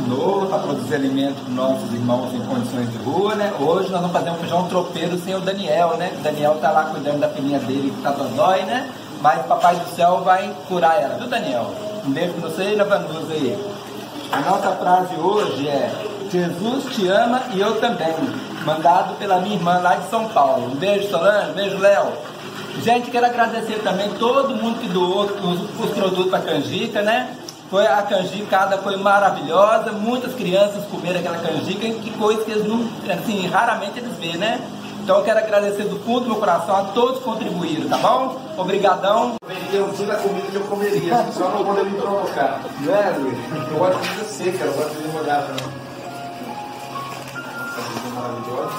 Novo para produzir alimento para nossos irmãos em condições de rua, né? Hoje nós vamos fazer um feijão tropeiro sem o Daniel, né? O Daniel está lá cuidando da filhinha dele que está dodói, né? Mas o Papai do Céu vai curar ela, viu Daniel? Um beijo para você e na Vanusa aí. A nossa frase hoje é Jesus te ama e eu também. Mandado pela minha irmã lá de São Paulo. Um beijo, Solange. Um beijo, Léo. Gente, quero agradecer também todo mundo que doou os, os produtos para canjica, né? Foi a canjicada foi maravilhosa, muitas crianças comeram aquela canjica, que coisa que eles não, assim, raramente eles vêem, né? Então eu quero agradecer do fundo do meu coração a todos que contribuíram, tá bom? Obrigadão. Vendeu toda a comida que eu comeria, só não quando me provocar. Não é, Luiz? Eu gosto de comida seca, eu gosto de demolhada, não maravilhosa.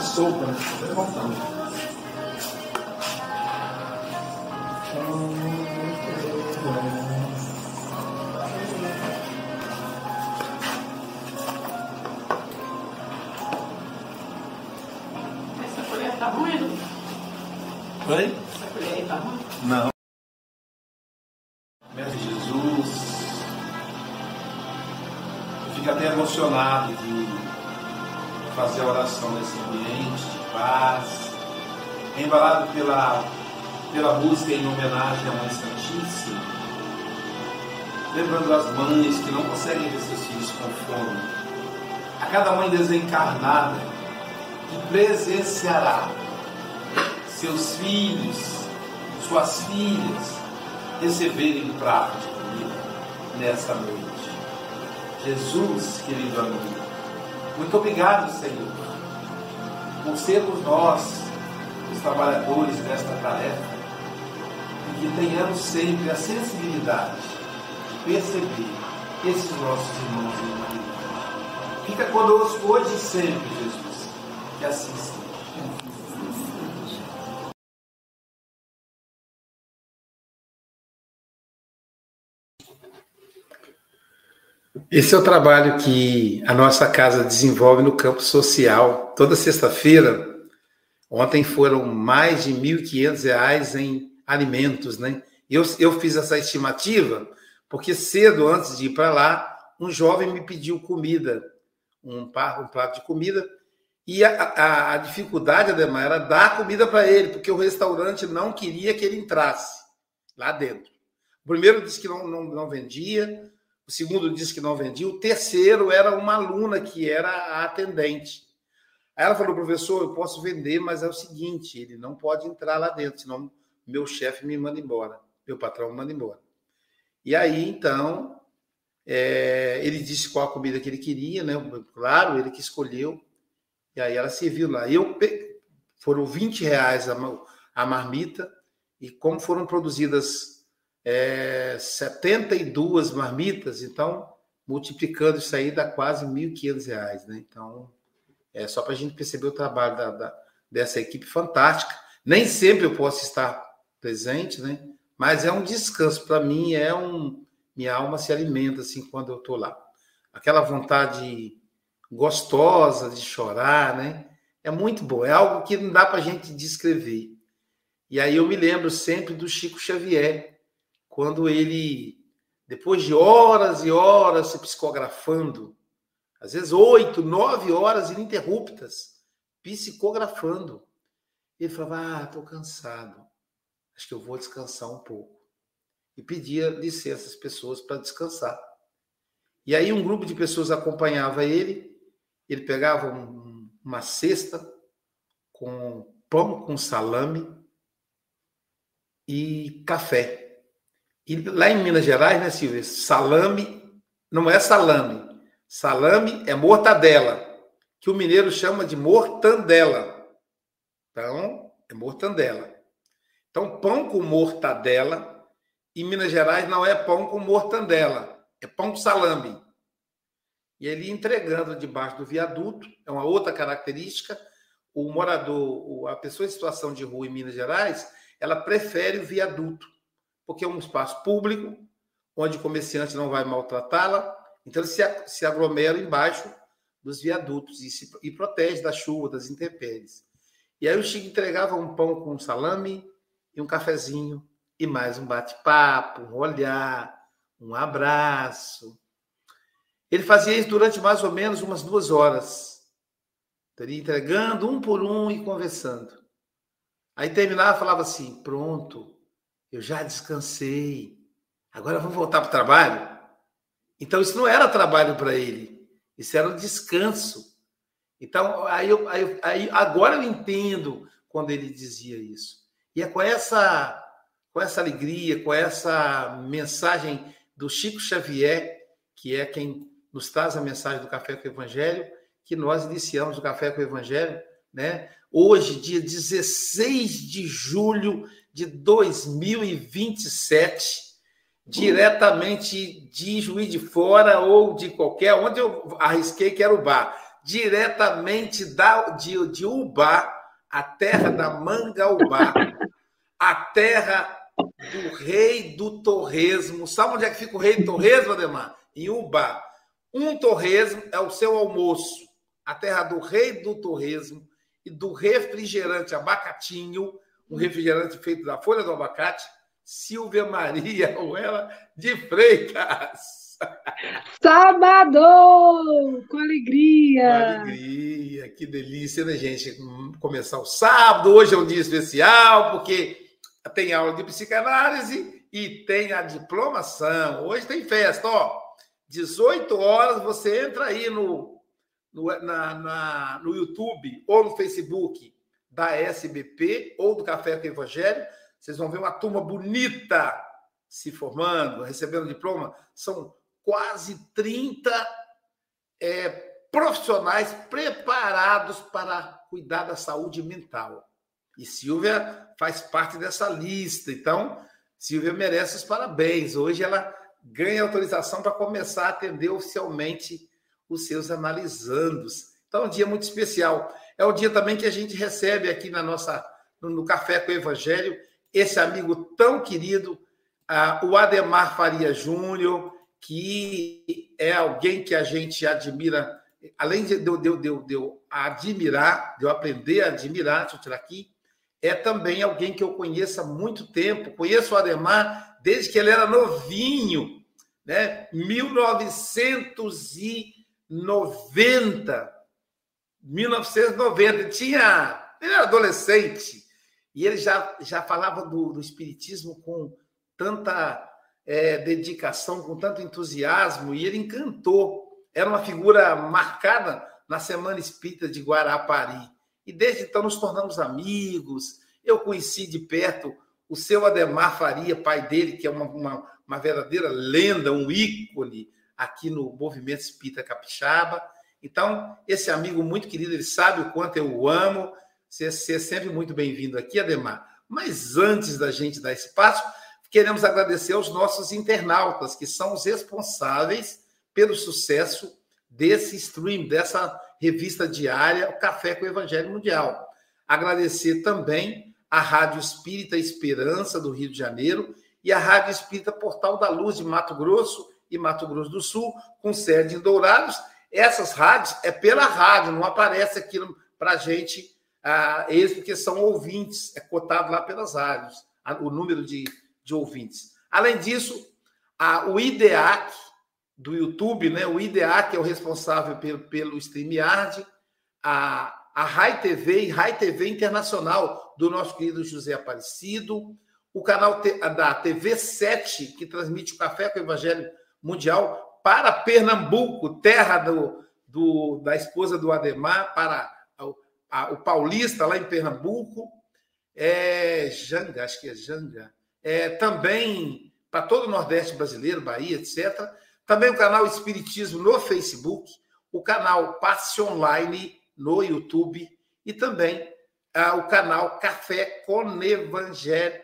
Sopa, né? Essa colher tá ruim? Oi? Essa colher aí tá ruim? Não. Mestre Jesus, fico até emocionado de fazer a oração nesse ambiente de paz, embalado pela, pela música em homenagem à Mãe Santíssima, lembrando as mães que não conseguem ver seus filhos com fome, a cada mãe desencarnada que presenciará seus filhos, suas filhas receberem um prato de comida nessa noite. Jesus, querido amigo, muito obrigado, Senhor, por sermos nós os trabalhadores desta tarefa e que tenhamos sempre a sensibilidade de perceber esses nossos irmãos e irmãs. Fica conosco hoje e sempre, Jesus, que assim. Esse é o trabalho que a nossa casa desenvolve no campo social. Toda sexta-feira, ontem foram mais de R$ 1.500 em alimentos, né? Eu, eu fiz essa estimativa porque cedo, antes de ir para lá, um jovem me pediu comida, um, um prato de comida, e a, a, a dificuldade, Ademar, era dar comida para ele, porque o restaurante não queria que ele entrasse lá dentro. O primeiro disse que não, não, não vendia, o segundo disse que não vendia, o terceiro era uma aluna que era a atendente. Aí ela falou, professor, eu posso vender, mas é o seguinte, ele não pode entrar lá dentro, senão meu chefe me manda embora, meu patrão me manda embora. E aí, então, é, ele disse qual a comida que ele queria, né? Claro, ele que escolheu. E aí ela serviu lá. Eu foram 20 reais a, a marmita, e como foram produzidas é, 72 marmitas, então, multiplicando isso aí, dá quase R$ 1.500, né? Então, é só para a gente perceber o trabalho da, da, dessa equipe fantástica. Nem sempre eu posso estar presente, né? Mas é um descanso para mim, é um minha alma se alimenta assim quando eu estou lá. Aquela vontade gostosa de chorar, né? É muito bom, é algo que não dá para a gente descrever. E aí eu me lembro sempre do Chico Xavier, quando ele, depois de horas e horas se psicografando, às vezes oito, nove horas ininterruptas, psicografando, ele falava: Ah, estou cansado, acho que eu vou descansar um pouco. E pedia licença às pessoas para descansar. E aí um grupo de pessoas acompanhava ele, ele pegava um, uma cesta com pão com salame e café. E lá em Minas Gerais, né, Silvia? Salame não é salame. Salame é mortadela. que o mineiro chama de mortandela. Então, é mortandela. Então, pão com mortadela, em Minas Gerais não é pão com mortandela, é pão com salame. E ele entregando debaixo do viaduto, é uma outra característica. O morador, a pessoa em situação de rua em Minas Gerais, ela prefere o viaduto, porque é um espaço público, onde o comerciante não vai maltratá-la, então ele se, aglomera embaixo dos viadutos e, se, e protege da chuva, das intempéries. E aí o Chico entregava um pão com salame e um cafezinho, e mais um bate-papo, um olhar, um abraço. Ele fazia isso durante mais ou menos umas duas horas. Estaria entregando um por um e conversando. Aí terminava falava assim: pronto, eu já descansei. Agora vamos voltar para o trabalho? Então isso não era trabalho para ele, isso era um descanso. Então, aí, eu, aí, aí, agora eu entendo quando ele dizia isso. E é com essa, com essa alegria, com essa mensagem do Chico Xavier, que é quem nos traz a mensagem do Café com o Evangelho, que nós iniciamos o Café com o Evangelho, né? Hoje, dia 16 de julho de 2027, diretamente de Juiz de Fora ou de qualquer, onde eu arrisquei que era o bar, diretamente da, de, de Ubá, a terra da Mangaubá, a terra do rei do torresmo. Sabe onde é que fica o rei do torresmo, Ademar? Em Ubá. Um torresmo é o seu almoço. A terra do rei do torresmo e do refrigerante abacatinho, um refrigerante feito da folha do abacate, Silvia Maria ela de Freitas. Sábado! Com alegria! Com alegria, que delícia, né, gente? Começar o sábado, hoje é um dia especial, porque tem aula de psicanálise e tem a diplomação. Hoje tem festa, ó. 18 horas você entra aí no, no, na, na, no YouTube ou no Facebook da SBP ou do Café com Evangelho. Vocês vão ver uma turma bonita se formando, recebendo diploma. São quase 30 é, profissionais preparados para cuidar da saúde mental. E Silvia faz parte dessa lista. Então, Silvia merece os parabéns. Hoje ela ganha autorização para começar a atender oficialmente os seus analisandos. Então, é um dia muito especial. É o dia também que a gente recebe aqui na nossa no Café com o Evangelho esse amigo tão querido, o Ademar Faria Júnior, que é alguém que a gente admira, além de eu, de, de, de eu admirar, de eu aprender a admirar, deixa eu tirar aqui, é também alguém que eu conheço há muito tempo. Conheço o Ademar desde que ele era novinho né? 1990. 1990, tinha, ele era adolescente e ele já, já falava do, do espiritismo com tanta é, dedicação, com tanto entusiasmo e ele encantou. Era uma figura marcada na Semana Espírita de Guarapari. E desde então nos tornamos amigos. Eu conheci de perto o seu Ademar Faria, pai dele, que é uma, uma, uma verdadeira lenda, um ícone aqui no movimento espírita capixaba. Então, esse amigo muito querido, ele sabe o quanto eu o amo. Você, é sempre muito bem-vindo aqui, Ademar. Mas antes da gente dar espaço, queremos agradecer aos nossos internautas, que são os responsáveis pelo sucesso desse stream, dessa revista diária, o Café com o Evangelho Mundial. Agradecer também a Rádio Espírita Esperança, do Rio de Janeiro, e a Rádio Espírita Portal da Luz de Mato Grosso e Mato Grosso do Sul, com sede em Dourados. Essas rádios é pela rádio, não aparece aqui para a gente ah, eles, porque são ouvintes, é cotado lá pelas rádios, o número de, de ouvintes. Além disso, a, o IDEAC do YouTube, né? o IDEAC é o responsável pelo, pelo StreamYard, a, a Rai TV e Rai TV Internacional, do nosso querido José Aparecido, o canal da TV 7, que transmite o Café com o Evangelho Mundial para Pernambuco, terra do, do da esposa do Ademar, para o, a, o Paulista, lá em Pernambuco. É, Janga, acho que é Janga. É, também para todo o Nordeste brasileiro, Bahia, etc. Também o canal Espiritismo no Facebook, o canal Passe Online no YouTube e também ah, o canal Café com Evangelho,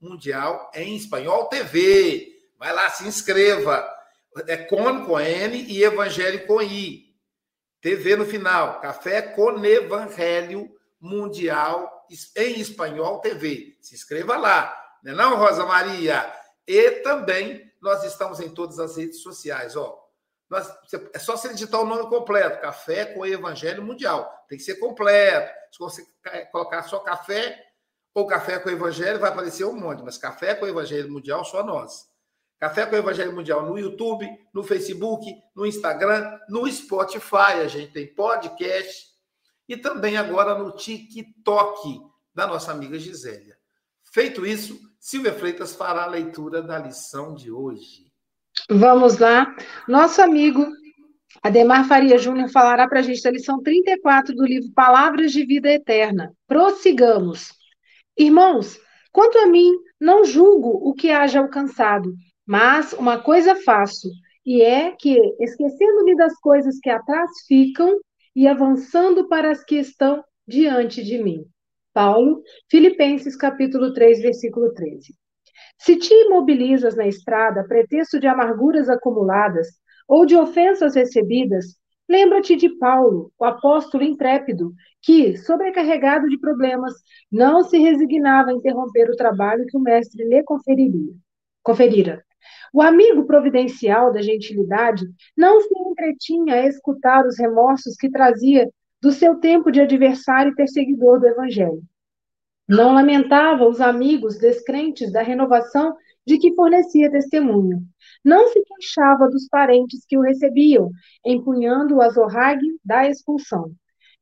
Mundial em Espanhol TV. Vai lá, se inscreva. É com com N e Evangelho com I. TV no final. Café com Evangelho Mundial em Espanhol TV. Se inscreva lá. Não é não, Rosa Maria? E também nós estamos em todas as redes sociais. Ó, nós, é só você digitar o nome completo, Café com Evangelho Mundial. Tem que ser completo. Se você colocar só café ou café com Evangelho, vai aparecer um monte, mas Café com Evangelho Mundial, só nós. Café com Evangelho Mundial no YouTube, no Facebook, no Instagram, no Spotify. A gente tem podcast e também agora no TikTok da nossa amiga Gisélia. Feito isso, Silvia Freitas fará a leitura da lição de hoje. Vamos lá. Nosso amigo Ademar Faria Júnior falará para a gente da lição 34 do livro Palavras de Vida Eterna. Prossigamos. Irmãos, quanto a mim, não julgo o que haja alcançado, mas uma coisa faço, e é que, esquecendo-me das coisas que atrás ficam e avançando para as que estão diante de mim. Paulo, Filipenses capítulo 3, versículo 13. Se te imobilizas na estrada a pretexto de amarguras acumuladas ou de ofensas recebidas, lembra-te de Paulo, o apóstolo intrépido, que, sobrecarregado de problemas, não se resignava a interromper o trabalho que o mestre lhe conferiria, conferira. O amigo providencial da gentilidade não se entretinha a escutar os remorsos que trazia do seu tempo de adversário e perseguidor do Evangelho. Não lamentava os amigos descrentes da renovação de que fornecia testemunho. Não se queixava dos parentes que o recebiam, empunhando o azorrague da expulsão.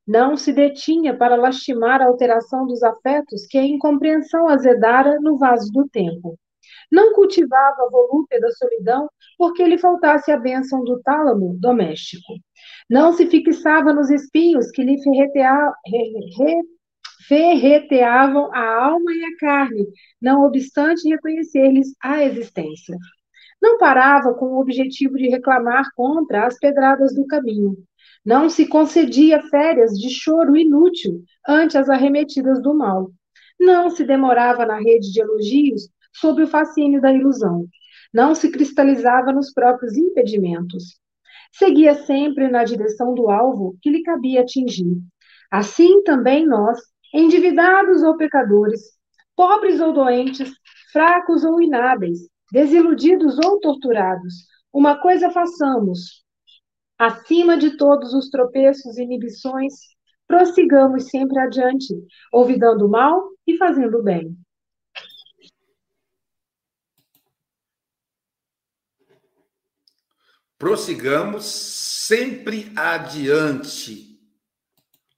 Não se detinha para lastimar a alteração dos afetos que a incompreensão azedara no vaso do tempo. Não cultivava a volúpia da solidão porque lhe faltasse a bênção do tálamo doméstico. Não se fixava nos espinhos que lhe ferreteavam a alma e a carne, não obstante reconhecer-lhes a existência. Não parava com o objetivo de reclamar contra as pedradas do caminho. Não se concedia férias de choro inútil ante as arremetidas do mal. Não se demorava na rede de elogios sob o fascínio da ilusão. Não se cristalizava nos próprios impedimentos. Seguia sempre na direção do alvo que lhe cabia atingir. Assim também nós, endividados ou pecadores, pobres ou doentes, fracos ou inábeis, desiludidos ou torturados, uma coisa façamos. Acima de todos os tropeços e inibições, prossigamos sempre adiante, olvidando o mal e fazendo o bem. Prossigamos sempre adiante,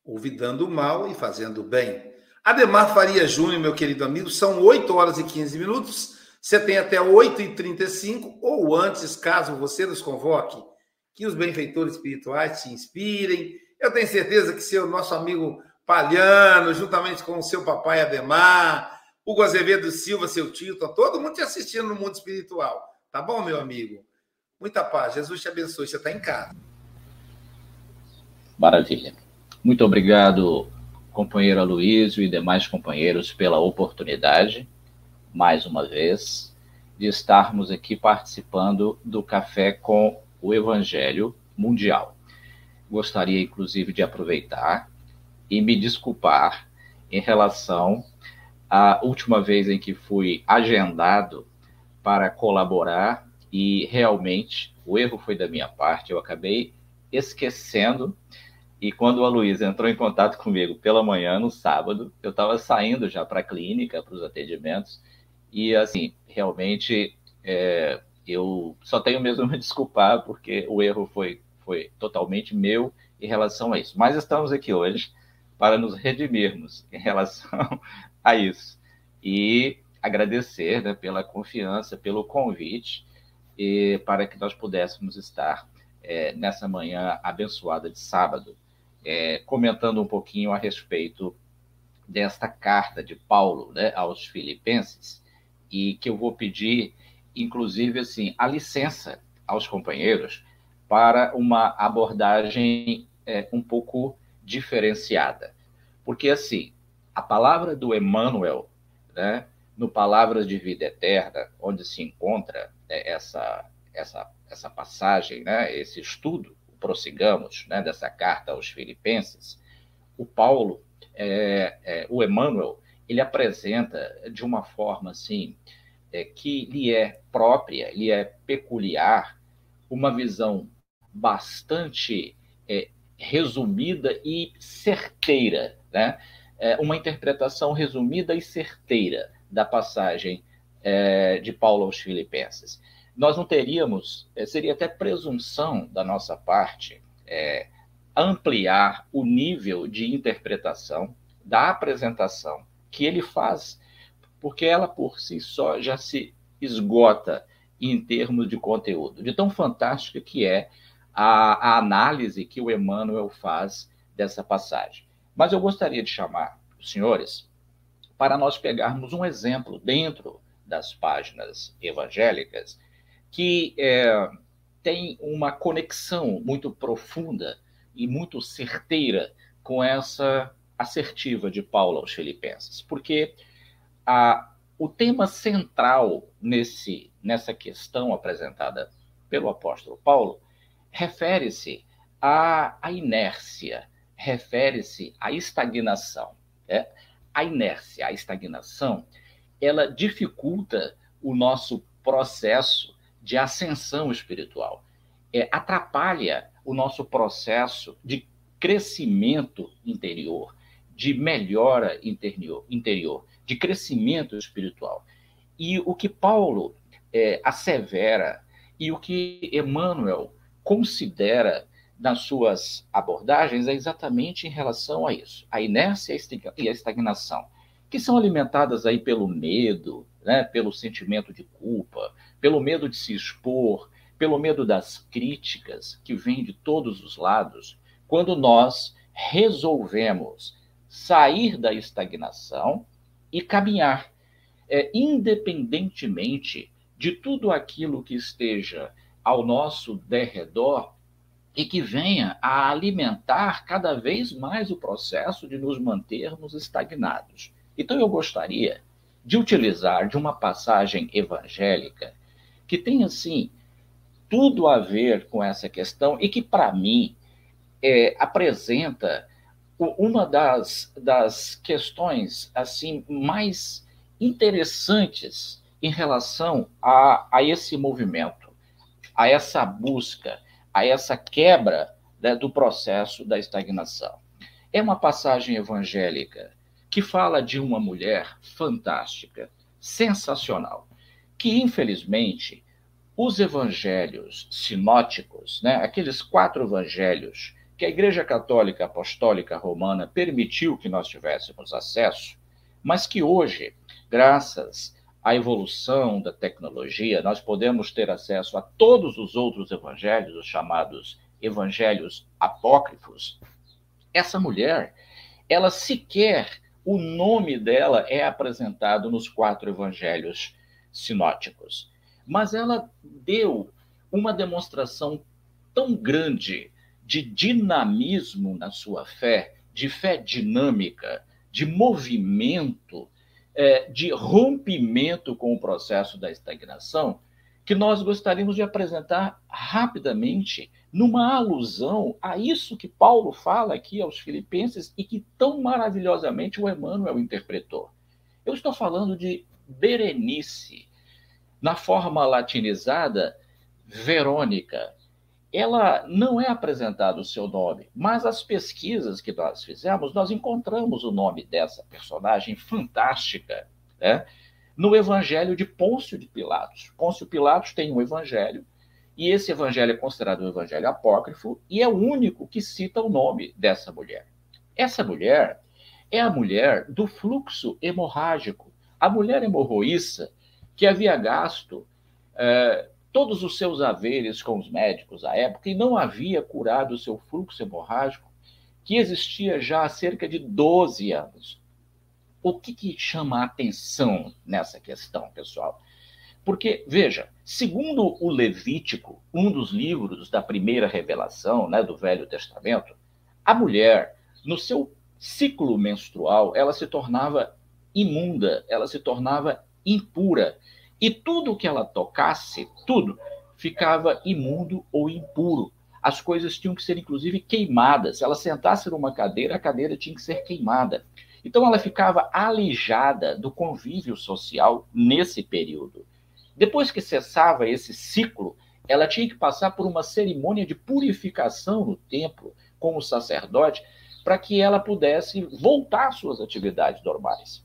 olvidando o mal e fazendo o bem. Ademar Faria Júnior, meu querido amigo, são 8 horas e 15 minutos. Você tem até 8h35 ou antes, caso você nos convoque, que os benfeitores espirituais te inspirem. Eu tenho certeza que seu nosso amigo Palhano, juntamente com o seu papai Ademar, o Azevedo Silva, seu tio, tá todo mundo te assistindo no mundo espiritual. Tá bom, meu amigo? Muita paz. Jesus te abençoe. Você está em casa. Maravilha. Muito obrigado, companheiro Aloysio e demais companheiros, pela oportunidade, mais uma vez, de estarmos aqui participando do Café com o Evangelho Mundial. Gostaria, inclusive, de aproveitar e me desculpar em relação à última vez em que fui agendado para colaborar e realmente o erro foi da minha parte, eu acabei esquecendo. E quando a Luísa entrou em contato comigo pela manhã, no sábado, eu estava saindo já para a clínica, para os atendimentos, e assim, realmente é, eu só tenho mesmo me desculpar, porque o erro foi, foi totalmente meu em relação a isso. Mas estamos aqui hoje para nos redimirmos em relação a isso. E agradecer né, pela confiança, pelo convite e para que nós pudéssemos estar é, nessa manhã abençoada de sábado, é, comentando um pouquinho a respeito desta carta de Paulo né, aos Filipenses, e que eu vou pedir, inclusive, assim, a licença aos companheiros para uma abordagem é, um pouco diferenciada. Porque, assim, a palavra do Emmanuel, né, no Palavras de Vida Eterna, onde se encontra essa, essa, essa passagem, né, esse estudo, prossigamos, né, dessa carta aos Filipenses, o Paulo, é, é, o Emmanuel, ele apresenta de uma forma assim é, que lhe é própria, lhe é peculiar, uma visão bastante é, resumida e certeira, né? É uma interpretação resumida e certeira da passagem é, de Paulo aos Filipenses. Nós não teríamos, é, seria até presunção da nossa parte, é, ampliar o nível de interpretação da apresentação que ele faz, porque ela por si só já se esgota em termos de conteúdo, de tão fantástica que é a, a análise que o Emmanuel faz dessa passagem. Mas eu gostaria de chamar os senhores para nós pegarmos um exemplo dentro das páginas evangélicas que é, tem uma conexão muito profunda e muito certeira com essa assertiva de Paulo aos Filipenses, porque a, o tema central nesse, nessa questão apresentada pelo apóstolo Paulo refere-se à, à inércia, refere-se à estagnação. Né? A inércia, a estagnação, ela dificulta o nosso processo de ascensão espiritual, é, atrapalha o nosso processo de crescimento interior, de melhora interior, interior de crescimento espiritual. E o que Paulo é, assevera e o que Emmanuel considera nas suas abordagens é exatamente em relação a isso, a inércia e a estagnação, que são alimentadas aí pelo medo, né, pelo sentimento de culpa, pelo medo de se expor, pelo medo das críticas que vêm de todos os lados, quando nós resolvemos sair da estagnação e caminhar, é, independentemente de tudo aquilo que esteja ao nosso derredor e que venha a alimentar cada vez mais o processo de nos mantermos estagnados. Então, eu gostaria de utilizar de uma passagem evangélica que tem, assim, tudo a ver com essa questão e que, para mim, é, apresenta uma das, das questões assim mais interessantes em relação a, a esse movimento a essa busca, a essa quebra né, do processo da estagnação. É uma passagem evangélica que fala de uma mulher fantástica, sensacional, que infelizmente os evangelhos sinóticos, né, aqueles quatro evangelhos que a Igreja Católica Apostólica Romana permitiu que nós tivéssemos acesso, mas que hoje, graças a evolução da tecnologia, nós podemos ter acesso a todos os outros evangelhos, os chamados evangelhos apócrifos. Essa mulher, ela sequer, o nome dela é apresentado nos quatro evangelhos sinóticos. Mas ela deu uma demonstração tão grande de dinamismo na sua fé, de fé dinâmica, de movimento, é, de rompimento com o processo da estagnação, que nós gostaríamos de apresentar rapidamente numa alusão a isso que Paulo fala aqui aos Filipenses e que tão maravilhosamente o Emmanuel interpretou. Eu estou falando de Berenice, na forma latinizada, Verônica, ela não é apresentado o seu nome, mas as pesquisas que nós fizemos, nós encontramos o nome dessa personagem fantástica, né? No Evangelho de Pôncio de Pilatos. Pôncio Pilatos tem um evangelho, e esse evangelho é considerado um evangelho apócrifo, e é o único que cita o nome dessa mulher. Essa mulher é a mulher do fluxo hemorrágico, a mulher hemorroíça que havia gasto é, todos os seus haveres com os médicos à época e não havia curado o seu fluxo hemorrágico, que existia já há cerca de 12 anos. O que, que chama a atenção nessa questão, pessoal? Porque, veja, segundo o Levítico, um dos livros da primeira revelação né, do Velho Testamento, a mulher, no seu ciclo menstrual, ela se tornava imunda, ela se tornava impura. E tudo que ela tocasse, tudo, ficava imundo ou impuro. As coisas tinham que ser, inclusive, queimadas. Se ela sentasse numa cadeira, a cadeira tinha que ser queimada. Então, ela ficava alijada do convívio social nesse período. Depois que cessava esse ciclo, ela tinha que passar por uma cerimônia de purificação no templo com o sacerdote para que ela pudesse voltar às suas atividades normais.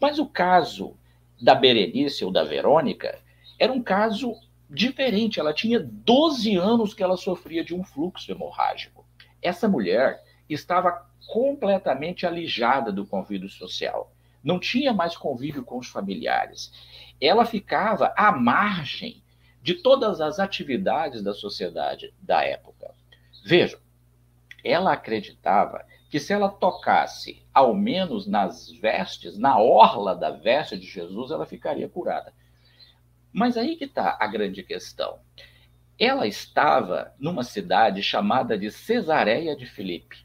Mas o caso da Berenice ou da Verônica era um caso diferente. Ela tinha 12 anos que ela sofria de um fluxo hemorrágico. Essa mulher estava completamente alijada do convívio social. Não tinha mais convívio com os familiares. Ela ficava à margem de todas as atividades da sociedade da época. Vejam, ela acreditava que se ela tocasse, ao menos nas vestes, na orla da veste de Jesus, ela ficaria curada. Mas aí que está a grande questão. Ela estava numa cidade chamada de Cesareia de Filipe.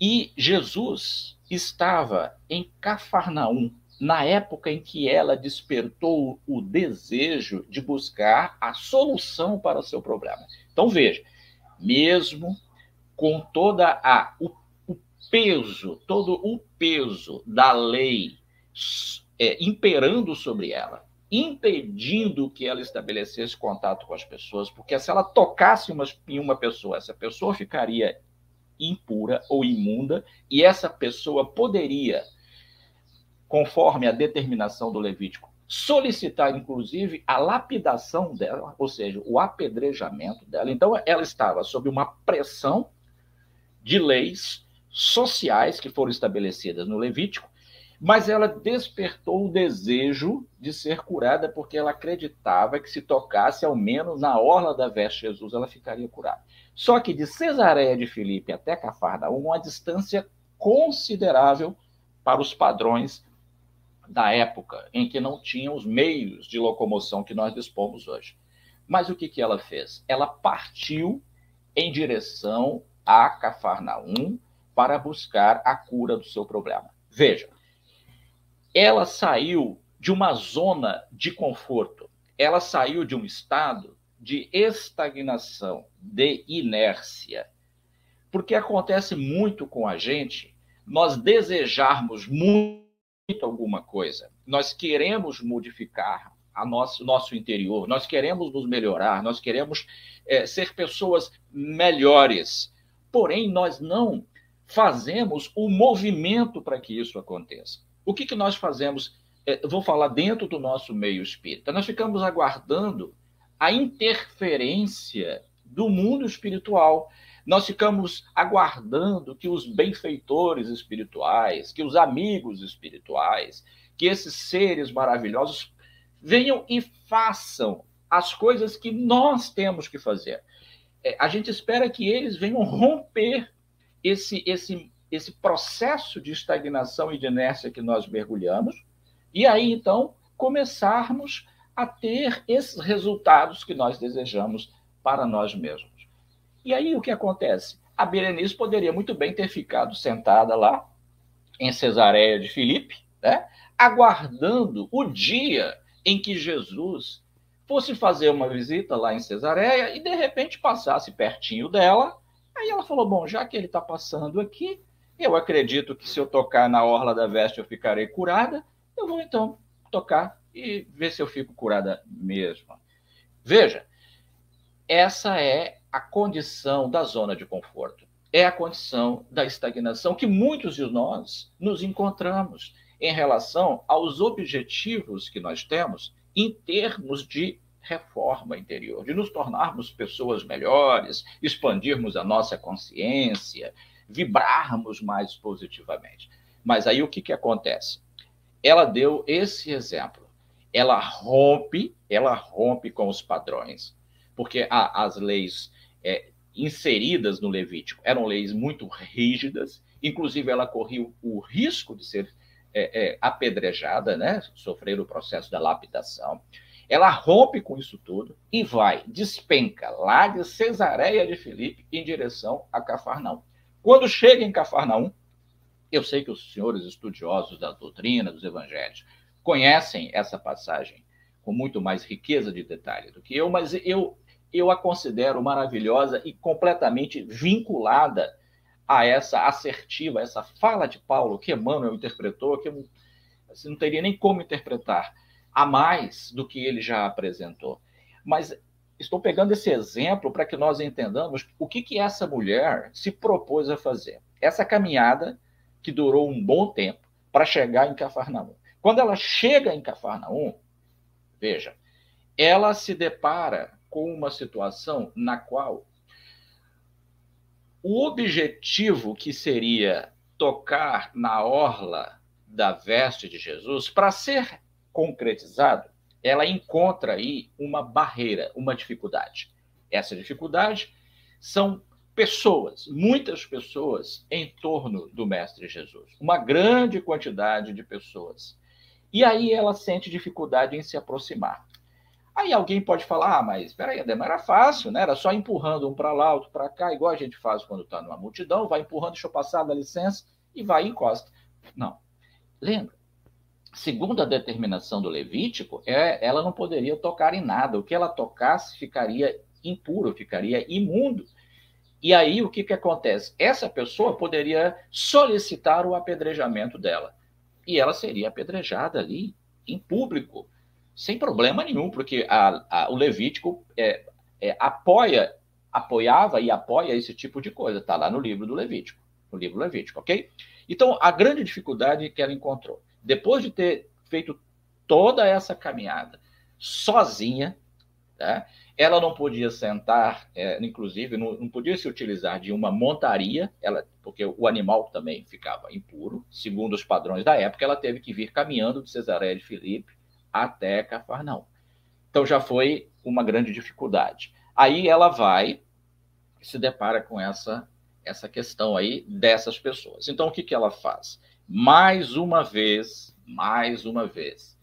E Jesus estava em Cafarnaum, na época em que ela despertou o desejo de buscar a solução para o seu problema. Então veja, mesmo com toda a o, o peso, todo o peso da lei é, imperando sobre ela, impedindo que ela estabelecesse contato com as pessoas, porque se ela tocasse uma, em uma pessoa, essa pessoa ficaria impura ou imunda, e essa pessoa poderia, conforme a determinação do Levítico, solicitar, inclusive, a lapidação dela, ou seja, o apedrejamento dela. Então, ela estava sob uma pressão de leis sociais que foram estabelecidas no Levítico, mas ela despertou o desejo de ser curada porque ela acreditava que se tocasse ao menos na orla da veste de Jesus ela ficaria curada. Só que de Cesareia de Filipe até Cafarnaum, uma distância considerável para os padrões da época, em que não tinham os meios de locomoção que nós dispomos hoje. Mas o que, que ela fez? Ela partiu em direção a Cafarnaum para buscar a cura do seu problema. Veja, ela saiu de uma zona de conforto, ela saiu de um estado de estagnação, de inércia. Porque acontece muito com a gente nós desejarmos muito alguma coisa, nós queremos modificar a nosso, nosso interior, nós queremos nos melhorar, nós queremos é, ser pessoas melhores, porém nós não fazemos o movimento para que isso aconteça. O que, que nós fazemos? É, vou falar dentro do nosso meio espírita. Nós ficamos aguardando a interferência do mundo espiritual. Nós ficamos aguardando que os benfeitores espirituais, que os amigos espirituais, que esses seres maravilhosos venham e façam as coisas que nós temos que fazer. É, a gente espera que eles venham romper esse, esse esse processo de estagnação e de inércia que nós mergulhamos, e aí então começarmos a ter esses resultados que nós desejamos para nós mesmos. E aí o que acontece? A Berenice poderia muito bem ter ficado sentada lá em Cesareia de Filipe, né, aguardando o dia em que Jesus fosse fazer uma visita lá em Cesareia e de repente passasse pertinho dela. Aí ela falou: Bom, já que ele está passando aqui, eu acredito que se eu tocar na orla da veste eu ficarei curada. Eu vou então tocar e ver se eu fico curada mesmo. Veja, essa é a condição da zona de conforto. É a condição da estagnação que muitos de nós nos encontramos em relação aos objetivos que nós temos em termos de reforma interior, de nos tornarmos pessoas melhores, expandirmos a nossa consciência, vibrarmos mais positivamente. Mas aí o que, que acontece? Ela deu esse exemplo. Ela rompe, ela rompe com os padrões, porque a, as leis é, inseridas no Levítico eram leis muito rígidas, inclusive ela corria o risco de ser é, é, apedrejada, né? sofrer o processo da lapidação. Ela rompe com isso tudo e vai, despenca lá de Cesareia de Filipe em direção a Cafarnaum. Quando chega em Cafarnaum, eu sei que os senhores estudiosos da doutrina, dos evangelhos, conhecem essa passagem com muito mais riqueza de detalhe do que eu, mas eu, eu a considero maravilhosa e completamente vinculada a essa assertiva, essa fala de Paulo que Emmanuel interpretou, que eu assim, não teria nem como interpretar a mais do que ele já apresentou. Mas estou pegando esse exemplo para que nós entendamos o que, que essa mulher se propôs a fazer. Essa caminhada que durou um bom tempo para chegar em Cafarnaum. Quando ela chega em Cafarnaum, veja, ela se depara com uma situação na qual o objetivo que seria tocar na orla da veste de Jesus, para ser concretizado, ela encontra aí uma barreira, uma dificuldade. Essa dificuldade são pessoas, muitas pessoas em torno do Mestre Jesus, uma grande quantidade de pessoas. E aí ela sente dificuldade em se aproximar. Aí alguém pode falar, ah, mas espera aí, era fácil, né? Era só empurrando um para lá, outro para cá, igual a gente faz quando está numa multidão, vai empurrando, deixa eu passar, dá licença, e vai e encosta. Não. Lembra? Segundo a determinação do Levítico, é, ela não poderia tocar em nada. O que ela tocasse ficaria impuro, ficaria imundo. E aí o que, que acontece? Essa pessoa poderia solicitar o apedrejamento dela. E ela seria apedrejada ali, em público, sem problema nenhum, porque a, a, o Levítico é, é, apoia, apoiava e apoia esse tipo de coisa. Está lá no livro do Levítico, no livro Levítico, ok? Então, a grande dificuldade que ela encontrou, depois de ter feito toda essa caminhada sozinha, tá? ela não podia sentar, é, inclusive, não, não, podia se utilizar de uma montaria, ela, porque o animal também ficava impuro, segundo os padrões da época, ela teve que vir caminhando de Cesareia de Filipe até Cafarnaum. Então já foi uma grande dificuldade. Aí ela vai se depara com essa essa questão aí dessas pessoas. Então o que que ela faz? Mais uma vez, mais uma vez,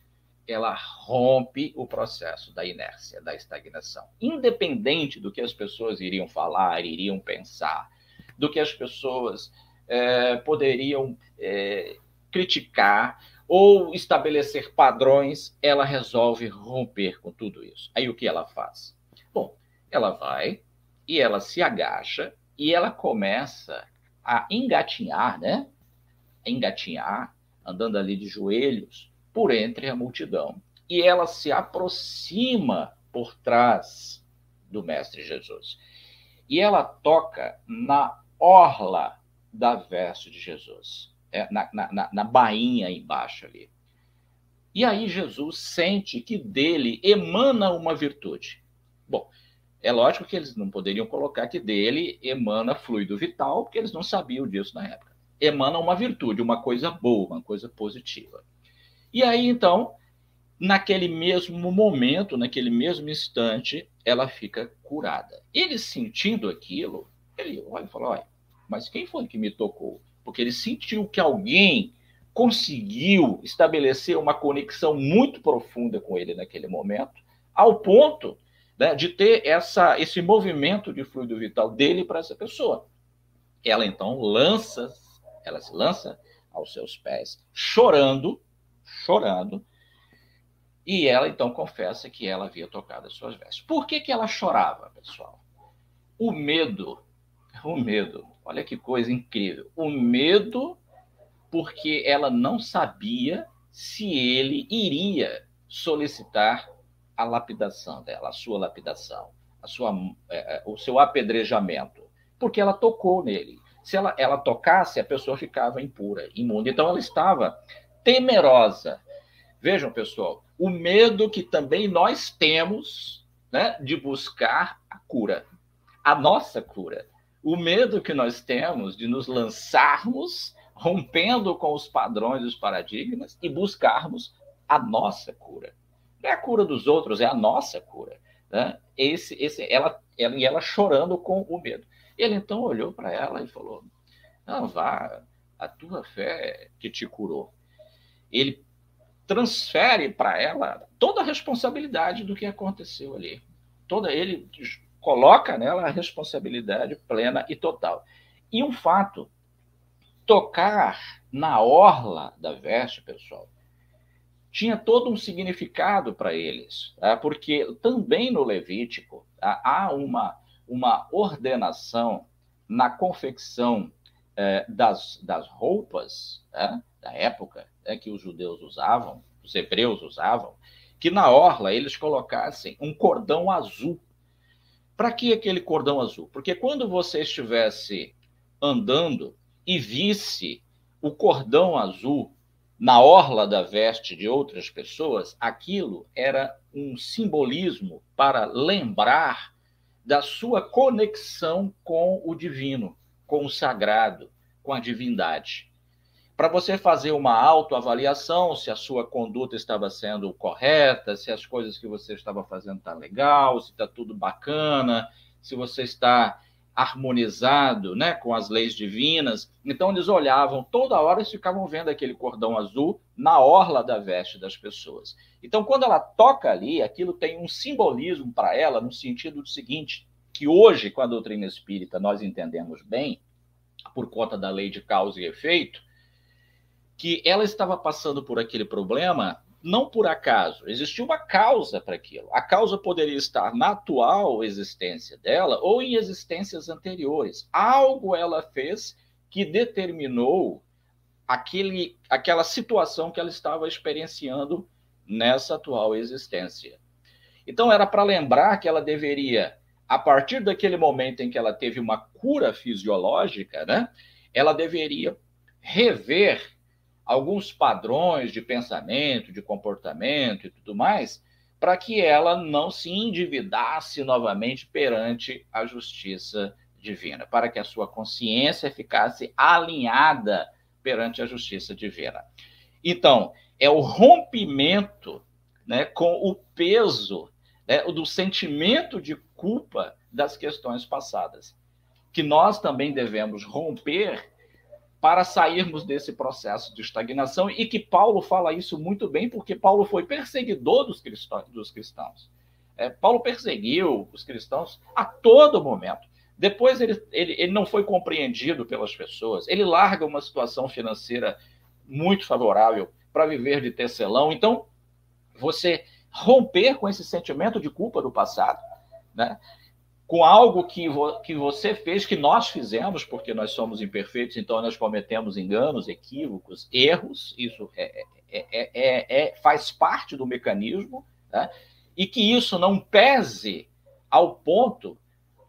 ela rompe o processo da inércia, da estagnação. Independente do que as pessoas iriam falar, iriam pensar, do que as pessoas é, poderiam é, criticar, ou estabelecer padrões, ela resolve romper com tudo isso. Aí o que ela faz? Bom, ela vai e ela se agacha e ela começa a engatinhar, né? Engatinhar, andando ali de joelhos por entre a multidão. E ela se aproxima por trás do Mestre Jesus. E ela toca na orla da veste de Jesus é, na, na, na bainha embaixo ali. E aí Jesus sente que dele emana uma virtude. Bom, é lógico que eles não poderiam colocar que dele emana fluido vital, porque eles não sabiam disso na época. Emana uma virtude, uma coisa boa, uma coisa positiva. E aí, então, naquele mesmo momento, naquele mesmo instante, ela fica curada. Ele sentindo aquilo, ele olha e fala: olha, mas quem foi que me tocou? porque ele sentiu que alguém conseguiu estabelecer uma conexão muito profunda com ele naquele momento, ao ponto né, de ter essa, esse movimento de fluido vital dele para essa pessoa. Ela então lança, ela se lança aos seus pés, chorando, chorando, e ela então confessa que ela havia tocado as suas vestes. Por que, que ela chorava, pessoal? O medo, o medo Olha que coisa incrível. O medo, porque ela não sabia se ele iria solicitar a lapidação dela, a sua lapidação, a sua, é, é, o seu apedrejamento, porque ela tocou nele. Se ela, ela tocasse, a pessoa ficava impura, imunda. Então ela estava temerosa. Vejam, pessoal, o medo que também nós temos né, de buscar a cura, a nossa cura o medo que nós temos de nos lançarmos rompendo com os padrões e os paradigmas e buscarmos a nossa cura. Não é a cura dos outros, é a nossa cura. Né? Esse, esse, ela, ela, e ela chorando com o medo. Ele então olhou para ela e falou: Não, vá, a tua fé que te curou. Ele transfere para ela toda a responsabilidade do que aconteceu ali. Toda ele coloca nela a responsabilidade plena e total. E um fato, tocar na orla da veste, pessoal, tinha todo um significado para eles, tá? porque também no Levítico há uma, uma ordenação na confecção é, das, das roupas tá? da época né, que os judeus usavam, os hebreus usavam, que na orla eles colocassem um cordão azul. Para que aquele cordão azul? Porque quando você estivesse andando e visse o cordão azul na orla da veste de outras pessoas, aquilo era um simbolismo para lembrar da sua conexão com o divino, com o sagrado, com a divindade. Para você fazer uma autoavaliação se a sua conduta estava sendo correta, se as coisas que você estava fazendo estão tá legal, se está tudo bacana, se você está harmonizado né, com as leis divinas. Então eles olhavam toda hora e ficavam vendo aquele cordão azul na orla da veste das pessoas. Então, quando ela toca ali, aquilo tem um simbolismo para ela no sentido do seguinte: que hoje, com a doutrina espírita, nós entendemos bem, por conta da lei de causa e efeito, que ela estava passando por aquele problema não por acaso, existia uma causa para aquilo. A causa poderia estar na atual existência dela ou em existências anteriores. Algo ela fez que determinou aquele, aquela situação que ela estava experienciando nessa atual existência. Então era para lembrar que ela deveria, a partir daquele momento em que ela teve uma cura fisiológica, né, ela deveria rever alguns padrões de pensamento, de comportamento e tudo mais, para que ela não se endividasse novamente perante a justiça divina, para que a sua consciência ficasse alinhada perante a justiça divina. Então, é o rompimento né, com o peso né, do sentimento de culpa das questões passadas, que nós também devemos romper para sairmos desse processo de estagnação e que Paulo fala isso muito bem, porque Paulo foi perseguidor dos cristãos. É, Paulo perseguiu os cristãos a todo momento. Depois ele, ele, ele não foi compreendido pelas pessoas, ele larga uma situação financeira muito favorável para viver de tecelão. Então, você romper com esse sentimento de culpa do passado, né? Com algo que, vo, que você fez, que nós fizemos, porque nós somos imperfeitos, então nós cometemos enganos, equívocos, erros, isso é, é, é, é faz parte do mecanismo, né? e que isso não pese ao ponto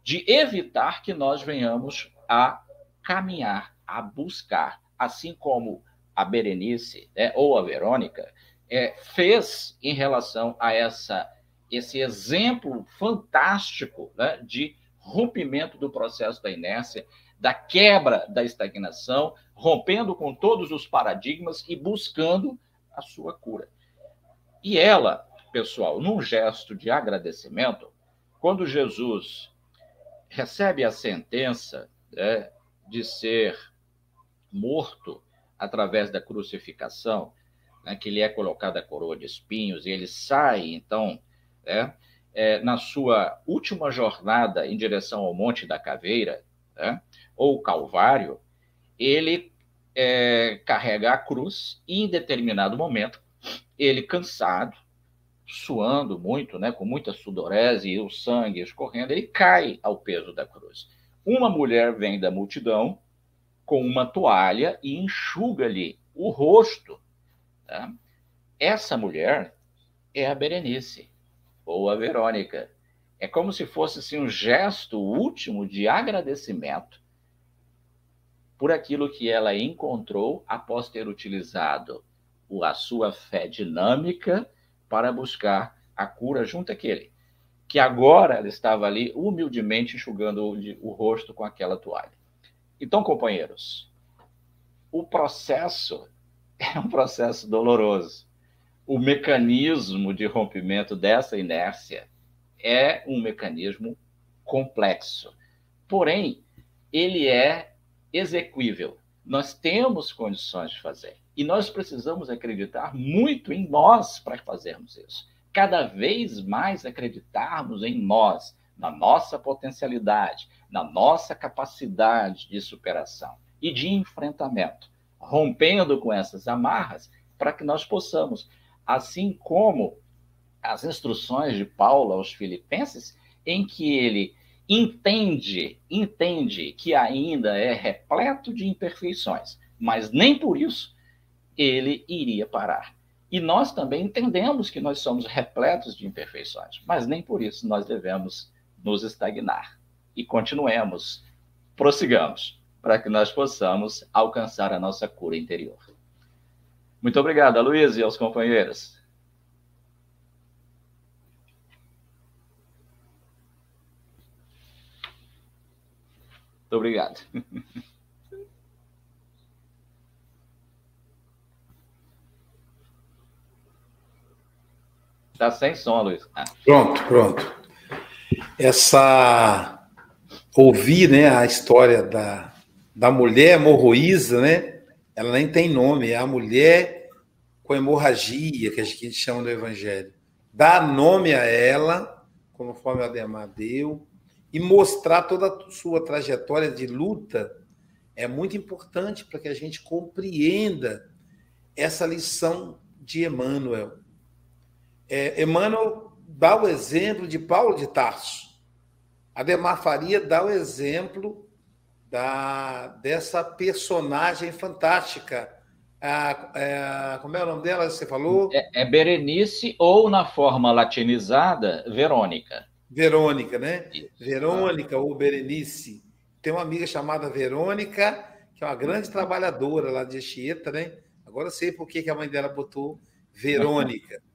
de evitar que nós venhamos a caminhar, a buscar, assim como a Berenice né, ou a Verônica fez em relação a essa esse exemplo fantástico né, de rompimento do processo da inércia, da quebra da estagnação, rompendo com todos os paradigmas e buscando a sua cura. E ela, pessoal, num gesto de agradecimento, quando Jesus recebe a sentença né, de ser morto através da crucificação, né, que lhe é colocada a coroa de espinhos, e ele sai, então, né, é, na sua última jornada em direção ao Monte da Caveira, né, ou Calvário, ele é, carrega a cruz e, em determinado momento, ele cansado, suando muito, né, com muita sudorese e o sangue escorrendo, ele cai ao peso da cruz. Uma mulher vem da multidão com uma toalha e enxuga-lhe o rosto. Tá? Essa mulher é a Berenice ou a Verônica. É como se fosse assim, um gesto último de agradecimento por aquilo que ela encontrou após ter utilizado a sua fé dinâmica para buscar a cura junto àquele. Que agora ela estava ali humildemente enxugando o, o rosto com aquela toalha. Então, companheiros, o processo é um processo doloroso o mecanismo de rompimento dessa inércia é um mecanismo complexo. Porém, ele é execuível. Nós temos condições de fazer. E nós precisamos acreditar muito em nós para fazermos isso. Cada vez mais acreditarmos em nós, na nossa potencialidade, na nossa capacidade de superação e de enfrentamento, rompendo com essas amarras para que nós possamos, assim como as instruções de Paulo aos Filipenses, em que ele entende, entende que ainda é repleto de imperfeições, mas nem por isso ele iria parar. E nós também entendemos que nós somos repletos de imperfeições, mas nem por isso nós devemos nos estagnar. E continuemos, prossigamos, para que nós possamos alcançar a nossa cura interior. Muito obrigado, Luiz e aos companheiros. Muito obrigado. Está sem som, Luiz. Ah. Pronto, pronto. Essa. Ouvir né, a história da, da mulher hemorroísa, né? Ela nem tem nome, é a mulher com hemorragia, que a gente chama do Evangelho. Dar nome a ela, conforme a Ademar deu, e mostrar toda a sua trajetória de luta é muito importante para que a gente compreenda essa lição de Emmanuel. É, Emmanuel dá o exemplo de Paulo de Tarso. Ademar Faria dá o exemplo da, dessa personagem fantástica. A, é, como é o nome dela? Você falou? É, é Berenice ou, na forma latinizada, Verônica. Verônica, né? Isso. Verônica ou Berenice. Tem uma amiga chamada Verônica, que é uma grande trabalhadora lá de Anchieta, né? Agora eu sei por que a mãe dela botou Verônica.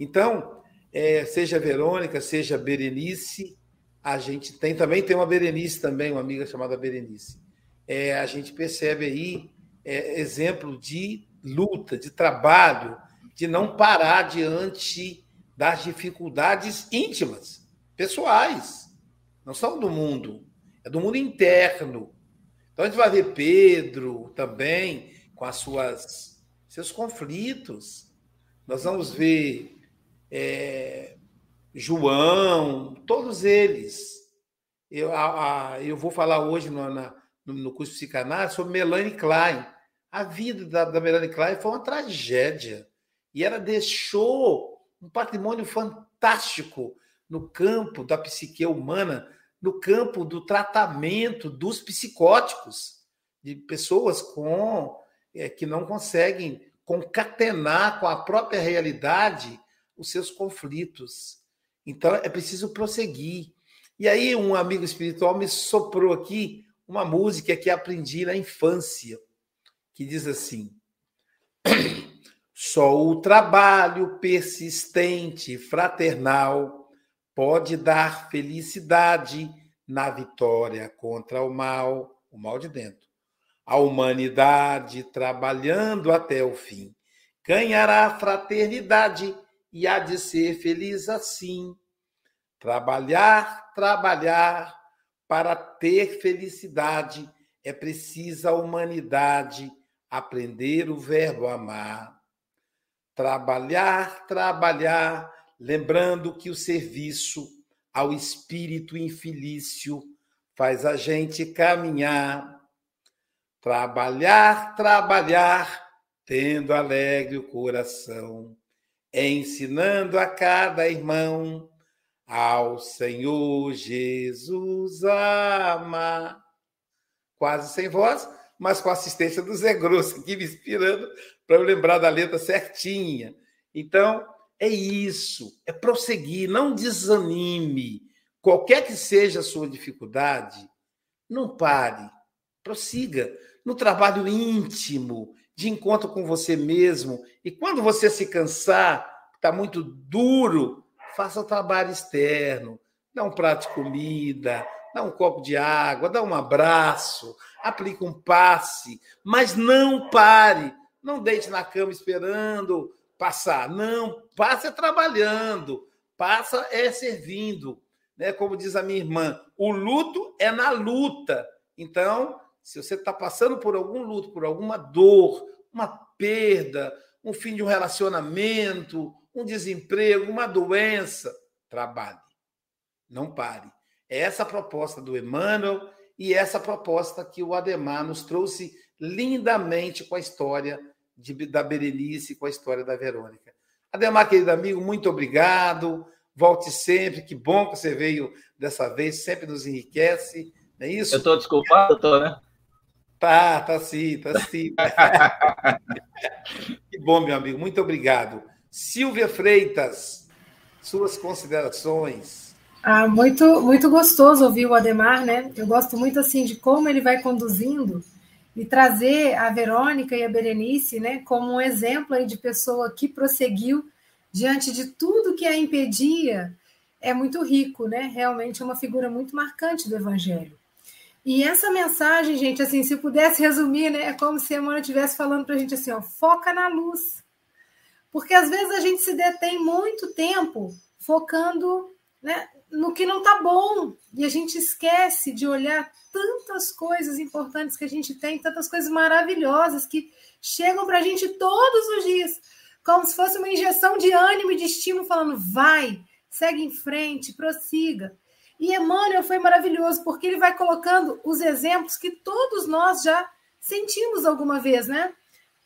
Então, é, seja Verônica, seja Berenice, a gente tem também tem uma Berenice também, uma amiga chamada Berenice. É, a gente percebe aí é, exemplo de luta, de trabalho, de não parar diante das dificuldades íntimas pessoais, não são do mundo, é do mundo interno. Então a gente vai ver Pedro também com as suas seus conflitos. Nós vamos ver é, João, todos eles. Eu, a, a, eu vou falar hoje no, na, no, curso de psicanálise sobre Melanie Klein. A vida da, da Melanie Klein foi uma tragédia. E ela deixou um patrimônio fantástico no campo da psique humana, no campo do tratamento dos psicóticos, de pessoas com é, que não conseguem concatenar com a própria realidade os seus conflitos. Então é preciso prosseguir. E aí um amigo espiritual me soprou aqui uma música que aprendi na infância, que diz assim: Só o trabalho persistente, fraternal, pode dar felicidade na vitória contra o mal, o mal de dentro. A humanidade, trabalhando até o fim, ganhará fraternidade e há de ser feliz assim. Trabalhar, trabalhar para ter felicidade é precisa a humanidade aprender o verbo amar. Trabalhar, trabalhar lembrando que o serviço ao espírito infelício faz a gente caminhar, trabalhar, trabalhar, tendo alegre o coração, ensinando a cada irmão ao Senhor Jesus amar. Quase sem voz, mas com a assistência do Zé Grosso aqui me inspirando para eu lembrar da letra certinha. Então, é isso, é prosseguir, não desanime. Qualquer que seja a sua dificuldade, não pare, prossiga no trabalho íntimo, de encontro com você mesmo. E quando você se cansar, está muito duro, faça o trabalho externo. Dá um prato de comida, dá um copo de água, dá um abraço, aplique um passe, mas não pare. Não deite na cama esperando passar. Não, passa trabalhando, passa é servindo. Né? Como diz a minha irmã, o luto é na luta. Então, se você está passando por algum luto, por alguma dor, uma perda, um fim de um relacionamento, um desemprego, uma doença, trabalhe. Não pare. É essa a proposta do Emmanuel e essa proposta que o Ademar nos trouxe lindamente com a história de, da Berenice, com a história da Verônica. Ademar, querido amigo, muito obrigado. Volte sempre. Que bom que você veio dessa vez, sempre nos enriquece. Não é isso? Eu estou desculpado, estou, né? Tá, tá sim, tá sim. que bom, meu amigo. Muito obrigado. Silvia Freitas, suas considerações. Ah, muito, muito gostoso ouvir o Ademar, né? Eu gosto muito assim de como ele vai conduzindo e trazer a Verônica e a Berenice, né, como um exemplo aí de pessoa que prosseguiu diante de tudo que a impedia, é muito rico, né? Realmente é uma figura muito marcante do Evangelho. E essa mensagem, gente, assim, se pudesse resumir, né, é como se a Emmanuel estivesse falando para a gente assim, ó, foca na luz. Porque às vezes a gente se detém muito tempo focando né, no que não está bom e a gente esquece de olhar tantas coisas importantes que a gente tem, tantas coisas maravilhosas que chegam para a gente todos os dias, como se fosse uma injeção de ânimo e de estímulo, falando: vai, segue em frente, prossiga. E Emmanuel foi maravilhoso, porque ele vai colocando os exemplos que todos nós já sentimos alguma vez, né?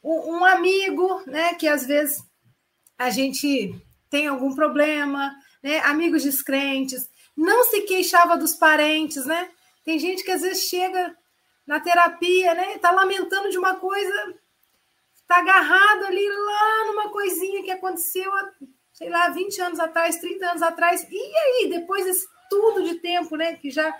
Um, amigo, né, que às vezes a gente tem algum problema, né? Amigos descrentes, não se queixava dos parentes, né? Tem gente que às vezes chega na terapia, né? Tá lamentando de uma coisa, tá agarrado ali lá numa coisinha que aconteceu, sei lá, 20 anos atrás, 30 anos atrás. E aí, depois desse tudo de tempo, né, que já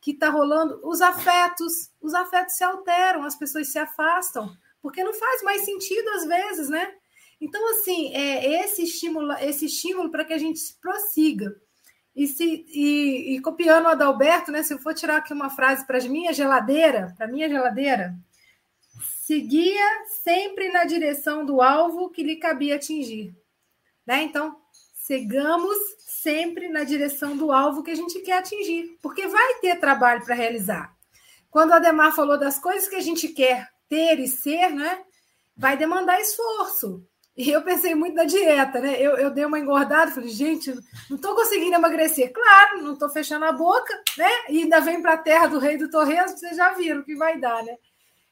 que tá rolando, os afetos, os afetos se alteram, as pessoas se afastam, porque não faz mais sentido às vezes, né? Então, assim, é esse estímulo, esse estímulo para que a gente prossiga. E, se, e, e, copiando o Adalberto, né, se eu for tirar aqui uma frase para a minha geladeira, para minha geladeira, seguia sempre na direção do alvo que lhe cabia atingir. Né? Então, sigamos sempre na direção do alvo que a gente quer atingir, porque vai ter trabalho para realizar. Quando o Ademar falou das coisas que a gente quer ter e ser, né, vai demandar esforço. E eu pensei muito na dieta, né? Eu, eu dei uma engordada, falei, gente, não estou conseguindo emagrecer. Claro, não estou fechando a boca, né? E ainda vem para a terra do rei do torresmo, vocês já viram o que vai dar, né?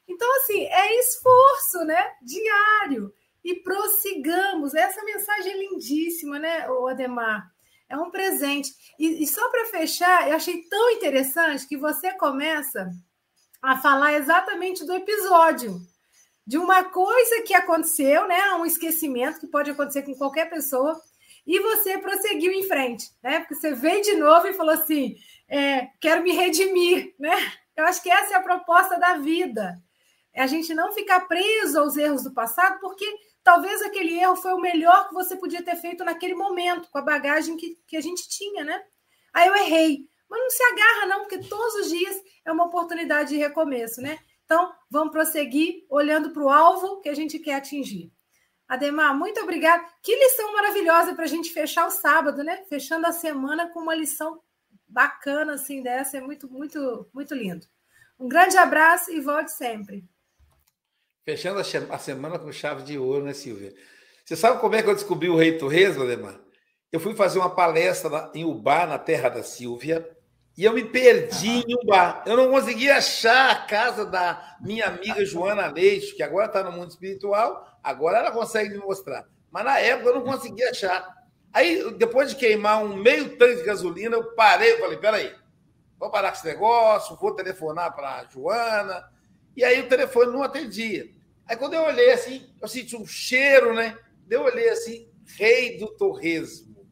Então, assim, é esforço, né? Diário. E prossigamos. Essa mensagem é lindíssima, né, Ademar? É um presente. E, e só para fechar, eu achei tão interessante que você começa a falar exatamente do episódio de uma coisa que aconteceu, né? Um esquecimento que pode acontecer com qualquer pessoa, e você prosseguiu em frente, né? Porque você veio de novo e falou assim: é, quero me redimir, né? Eu acho que essa é a proposta da vida. É a gente não ficar preso aos erros do passado, porque talvez aquele erro foi o melhor que você podia ter feito naquele momento, com a bagagem que, que a gente tinha, né? Aí eu errei. Mas não se agarra, não, porque todos os dias é uma oportunidade de recomeço, né? Então, vamos prosseguir olhando para o alvo que a gente quer atingir. Ademar, muito obrigada. Que lição maravilhosa para a gente fechar o sábado, né? Fechando a semana com uma lição bacana assim dessa, é muito, muito, muito lindo. Um grande abraço e volte sempre. Fechando a semana com chave de ouro, né, Silvia? Você sabe como é que eu descobri o Rei Torres, Ademar? Eu fui fazer uma palestra em Ubá, na terra da Silvia, e eu me perdi em um bar. Eu não conseguia achar a casa da minha amiga Joana Leite, que agora está no mundo espiritual, agora ela consegue me mostrar. Mas na época eu não conseguia achar. Aí, depois de queimar um meio tanque de gasolina, eu parei, eu falei, peraí, vou parar com esse negócio, vou telefonar para a Joana. E aí o telefone não atendia. Aí quando eu olhei assim, eu senti um cheiro, né? Eu olhei assim, rei do torresmo.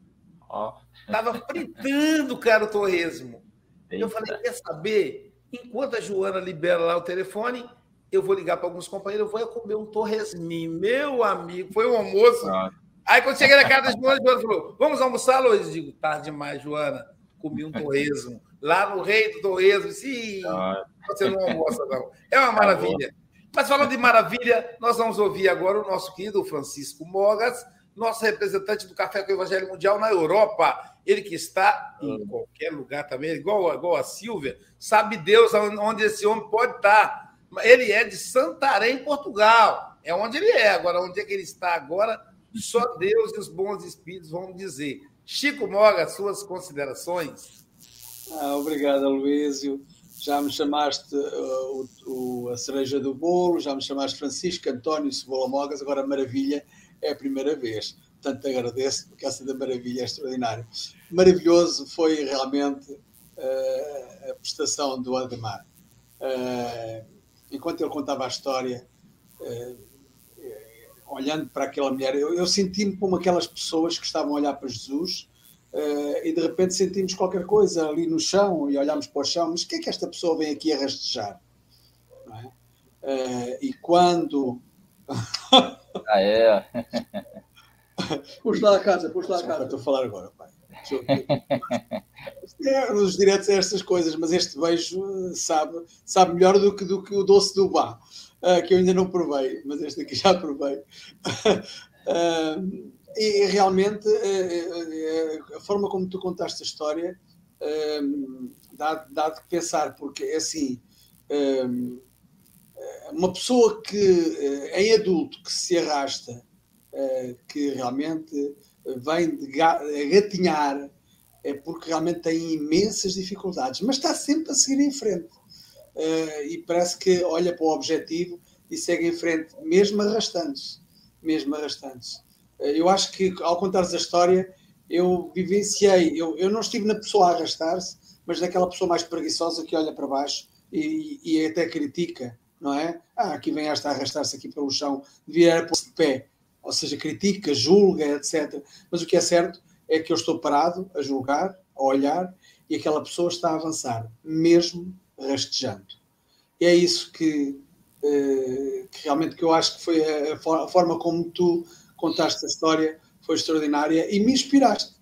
Oh. Tava fritando, cara, o torresmo. Eu falei, quer saber? Enquanto a Joana libera lá o telefone, eu vou ligar para alguns companheiros, eu vou comer um torresminho. Meu amigo, foi um almoço. Ah. Aí quando cheguei na casa da Joana, a Joana falou, vamos almoçar, Luiz? Eu digo, tarde demais, Joana. Comi um torresmo. Lá no Rei do Torresmo. Sim, ah. você não almoça, não. É uma maravilha. Mas falando de maravilha, nós vamos ouvir agora o nosso querido Francisco Mogas, nosso representante do Café com o Evangelho Mundial na Europa. Ele que está em hum. qualquer lugar também, igual, igual a Silvia, sabe Deus onde esse homem pode estar. Ele é de Santarém, Portugal. é onde ele é. Agora, onde é que ele está agora, só Deus e os bons espíritos vão dizer. Chico Moga, suas considerações? Ah, obrigado, Luísio. Já me chamaste uh, o, o, a cereja do bolo, já me chamaste Francisco António Cebola Mogas, agora maravilha, é a primeira vez. Portanto, agradeço, porque essa da maravilha é extraordinário. Maravilhoso foi realmente uh, a prestação do Ademar. Uh, enquanto ele contava a história, uh, olhando para aquela mulher, eu, eu senti-me como aquelas pessoas que estavam a olhar para Jesus e de repente sentimos qualquer coisa ali no chão e olhamos para o chão, mas o que é que esta pessoa vem aqui a rastejar? É? e quando. ah, é? Puxa lá a casa, puxa lá a casa. Estou a falar agora, pai. É, nos diretos é estas coisas, mas este beijo sabe, sabe melhor do que, do que o doce do bar, uh, que eu ainda não provei, mas este aqui já provei. E realmente uh, a forma como tu contaste a história dá, dá de pensar, porque é assim. uma pessoa que em adulto que se arrasta que realmente vem de gatinhar, é porque realmente tem imensas dificuldades, mas está sempre a seguir em frente. E parece que olha para o objetivo e segue em frente, mesmo arrastando-se. Mesmo arrastando-se. Uh, eu acho que, ao contares a história, eu vivenciei, eu, eu não estive na pessoa a arrastar-se, mas naquela pessoa mais preguiçosa que olha para baixo e, e até critica, não é? Ah, aqui vem esta a arrastar-se aqui pelo chão, devia pôr-se de pé ou seja, critica, julga, etc. Mas o que é certo é que eu estou parado a julgar, a olhar, e aquela pessoa está a avançar, mesmo rastejando. E é isso que, eh, que realmente que eu acho que foi a, a, forma como tu contaste a história foi extraordinária e me inspiraste.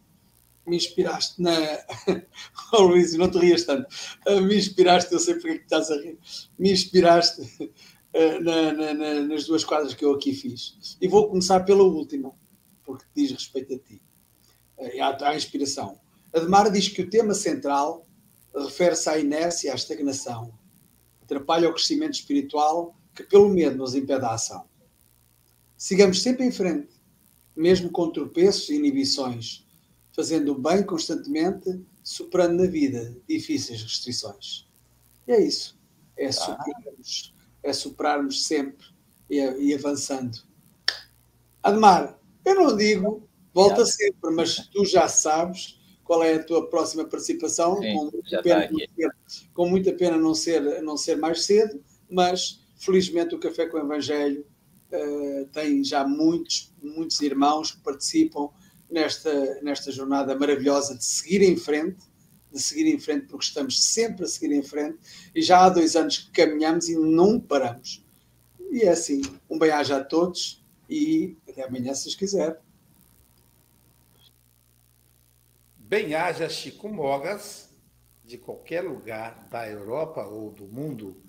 Me inspiraste na. oh, Luís, não te rias tanto. Me inspiraste, eu sei porque é que estás a rir. Me inspiraste eh, na, na, na, nas duas quadras que eu aqui fiz. E vou começar pela última, porque diz respeito a ti, uh, à, à inspiração. Ademar diz que o tema central refere-se à inércia e à estagnação, atrapalha o crescimento espiritual que pelo medo nos impede a ação. Sigamos sempre em frente, mesmo com tropeços e inibições, fazendo o bem constantemente, superando na vida difíceis restrições. E é isso. É ah. superarmos é superarmos sempre e, e avançando. Admar, eu não digo volta sempre, mas tu já sabes qual é a tua próxima participação, Sim, com, muita pena ser, com muita pena não ser, não ser mais cedo, mas felizmente o Café com o Evangelho uh, tem já muitos, muitos irmãos que participam nesta, nesta jornada maravilhosa de seguir em frente de seguir em frente, porque estamos sempre a seguir em frente e já há dois anos que caminhamos e não paramos. E é assim, um bem-aja a todos e até amanhã, se quiser. Bem-aja Chico Mogas, de qualquer lugar da Europa ou do mundo.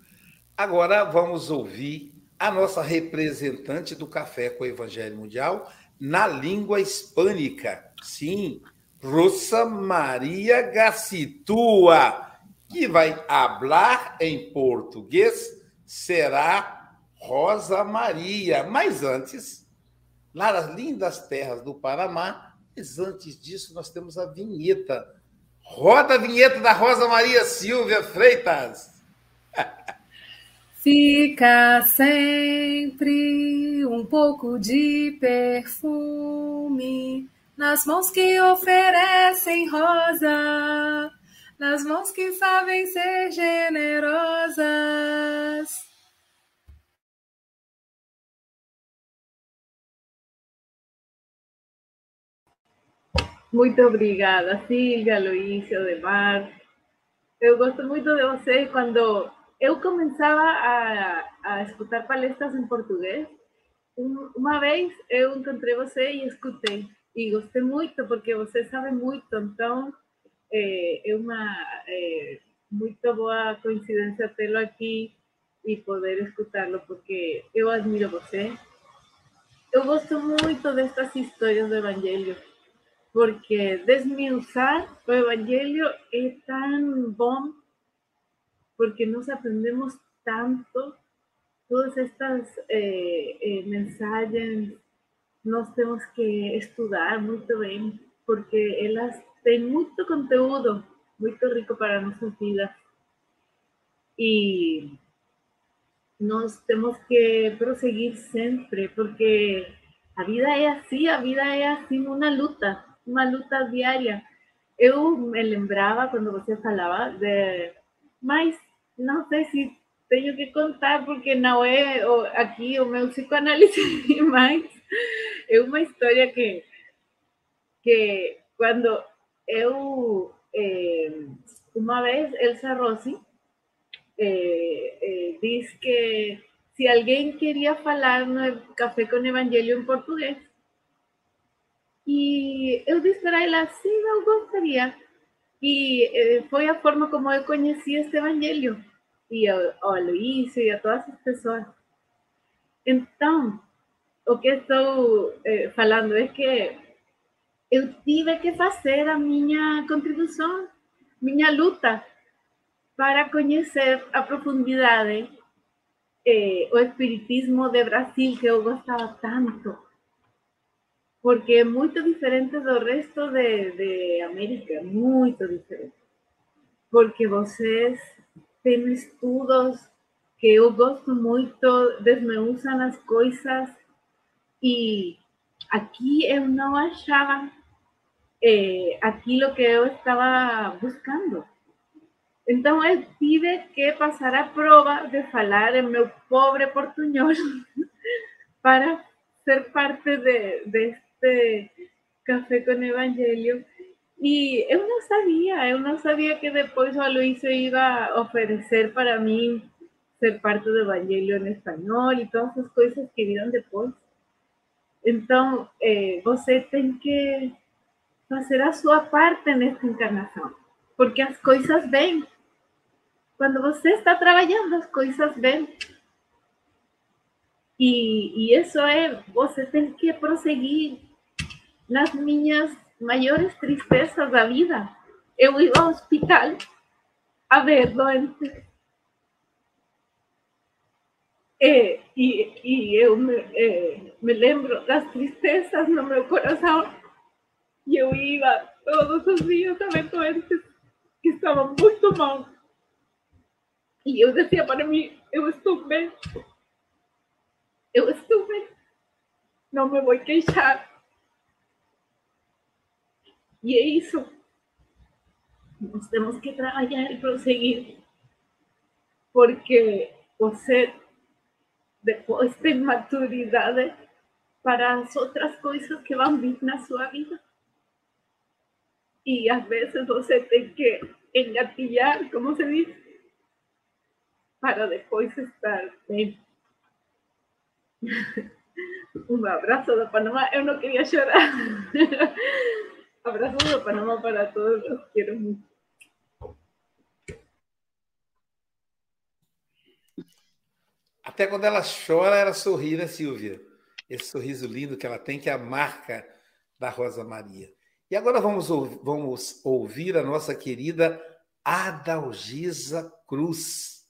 Agora vamos ouvir a nossa representante do Café com o Evangelho Mundial na língua hispânica. Sim, Rosa Maria Gacitua, que vai falar em português, será Rosa Maria. Mas antes, lá nas lindas terras do Paraná, mas antes disso, nós temos a vinheta. Roda a vinheta da Rosa Maria Silvia Freitas. Fica sempre um pouco de perfume nas mãos que oferecem rosa, nas mãos que sabem ser generosas. Muito obrigada, Silvia, Luísio, Demar. Eu gosto muito de você quando eu começava a, a escutar palestras em português. Uma vez eu encontrei você e escutei e gostei muito porque você sabe muito, então é, é uma é, muito boa coincidência tê-lo aqui e poder escutá-lo, porque eu admiro você. Eu gosto muito destas histórias do Evangelho, porque desmiuçar o Evangelho é tão bom, porque nós aprendemos tanto todas estas eh, eh, mensagens nós temos que estudar muito bem, porque elas têm muito conteúdo muito rico para nossas vidas. E nós temos que prosseguir sempre, porque a vida é assim, a vida é assim, uma luta, uma luta diária. Eu me lembrava quando você falava de, mas não sei se tenho que contar porque não é aqui o meu psicoanálise, mas é uma história que, que quando eu, eh, vez, Elsa Rossi eh, eh, diz que se alguém queria falar no Café com Evangelho em português, e eu disse para ela, sim, eu gostaria. E eh, foi a forma como eu conheci este evangelho, e ao Luís e a todas as pessoas. Então, o que estou eh, falando é que eu tive que fazer a minha contribuição, minha luta, para conhecer a profundidade eh, o espiritismo de Brasil, que eu gostava tanto porque é muito diferente do resto de, de América, muito diferente. Porque vocês têm estudos que eu gosto muito, desmenuzam as coisas e aqui eu não achava eh, aquilo que eu estava buscando. Então eu tive que passar a prova de falar em meu pobre portunhol para ser parte de, de este café con evangelio. Y yo no sabía, yo no sabía que después o Luis iba a ofrecer para mí ser parte del evangelio en español y todas esas cosas que vieron después. Entonces, eh, você que hacer a su parte en esta encarnación, porque as coisas vêm. Quando você está trabalhando, as coisas vêm. E, e isso é, você tem que prosseguir nas minhas maiores tristezas da vida. Eu ia ao hospital a ver doentes. E, e, e eu me, eh, me lembro das tristezas no meu coração. E eu ia todos os dias a ver doentes que estavam muito mal. E eu dizia para mim: eu estou bem. Eu estou bem. Não me vou queixar. E é isso. Nós temos que trabalhar e prosseguir. Porque você depois tem maturidade para as outras coisas que vão vir na sua vida. E às vezes você tem que engatilhar, como se diz, para depois estar bem. Um abraço da Panamá. Eu não queria chorar. Abraços do Panamá para todos, los quiero muito. Até quando ela chora, ela sorri, né, Silvia? Esse sorriso lindo que ela tem, que é a marca da Rosa Maria. E agora vamos, vamos ouvir a nossa querida Adalgisa Cruz,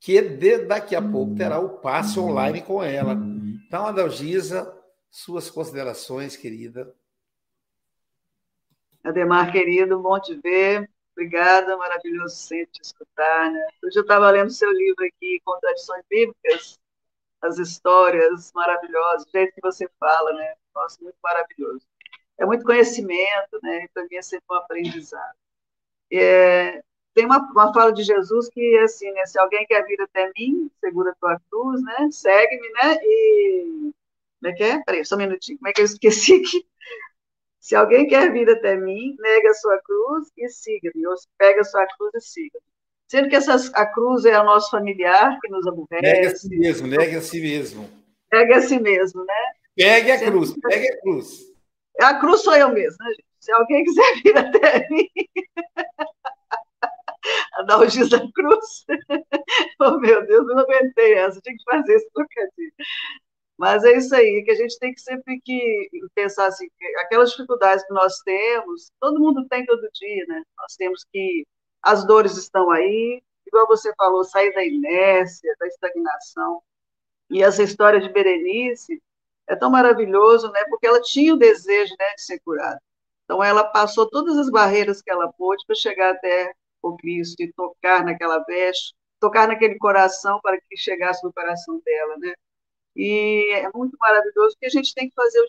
que de, daqui a pouco terá o passe online com ela. Então, Adalgisa, suas considerações, querida. Ademar, querido, bom te ver. Obrigada, maravilhoso sempre te escutar. Né? Hoje eu estava lendo seu livro aqui, Contradições Bíblicas, as histórias maravilhosas, o jeito que você fala, né? Nossa, muito maravilhoso. É muito conhecimento, né? E para mim é sempre um aprendizado. É, tem uma, uma fala de Jesus que é assim, né? Se alguém quer vir até mim, segura tua cruz, né? Segue-me, né? E como é que é? Peraí, só um minutinho. Como é que eu esqueci aqui? Se alguém quer vir até mim, nega a sua cruz e siga-me, ou pega a sua cruz e siga-me. Sendo que essas, a cruz é o nosso familiar que nos aborrece. Negue a si mesmo, negue a si mesmo. Negue a si mesmo, né? Pegue a Sendo cruz, que... pegue a cruz. A cruz sou eu mesmo, né, gente? Se alguém quiser vir até mim, a dar o giz da cruz. oh, meu Deus, eu não aguentei essa, tinha que fazer esse trocadilho. Mas é isso aí, que a gente tem que sempre que pensar assim, aquelas dificuldades que nós temos, todo mundo tem todo dia, né? Nós temos que as dores estão aí, igual você falou, sair da inércia, da estagnação. E essa história de Berenice é tão maravilhoso, né? Porque ela tinha o desejo né, de ser curada. Então, ela passou todas as barreiras que ela pôde para chegar até o Cristo e tocar naquela veste, tocar naquele coração para que chegasse no coração dela, né? E é muito maravilhoso que a gente tem que fazer o,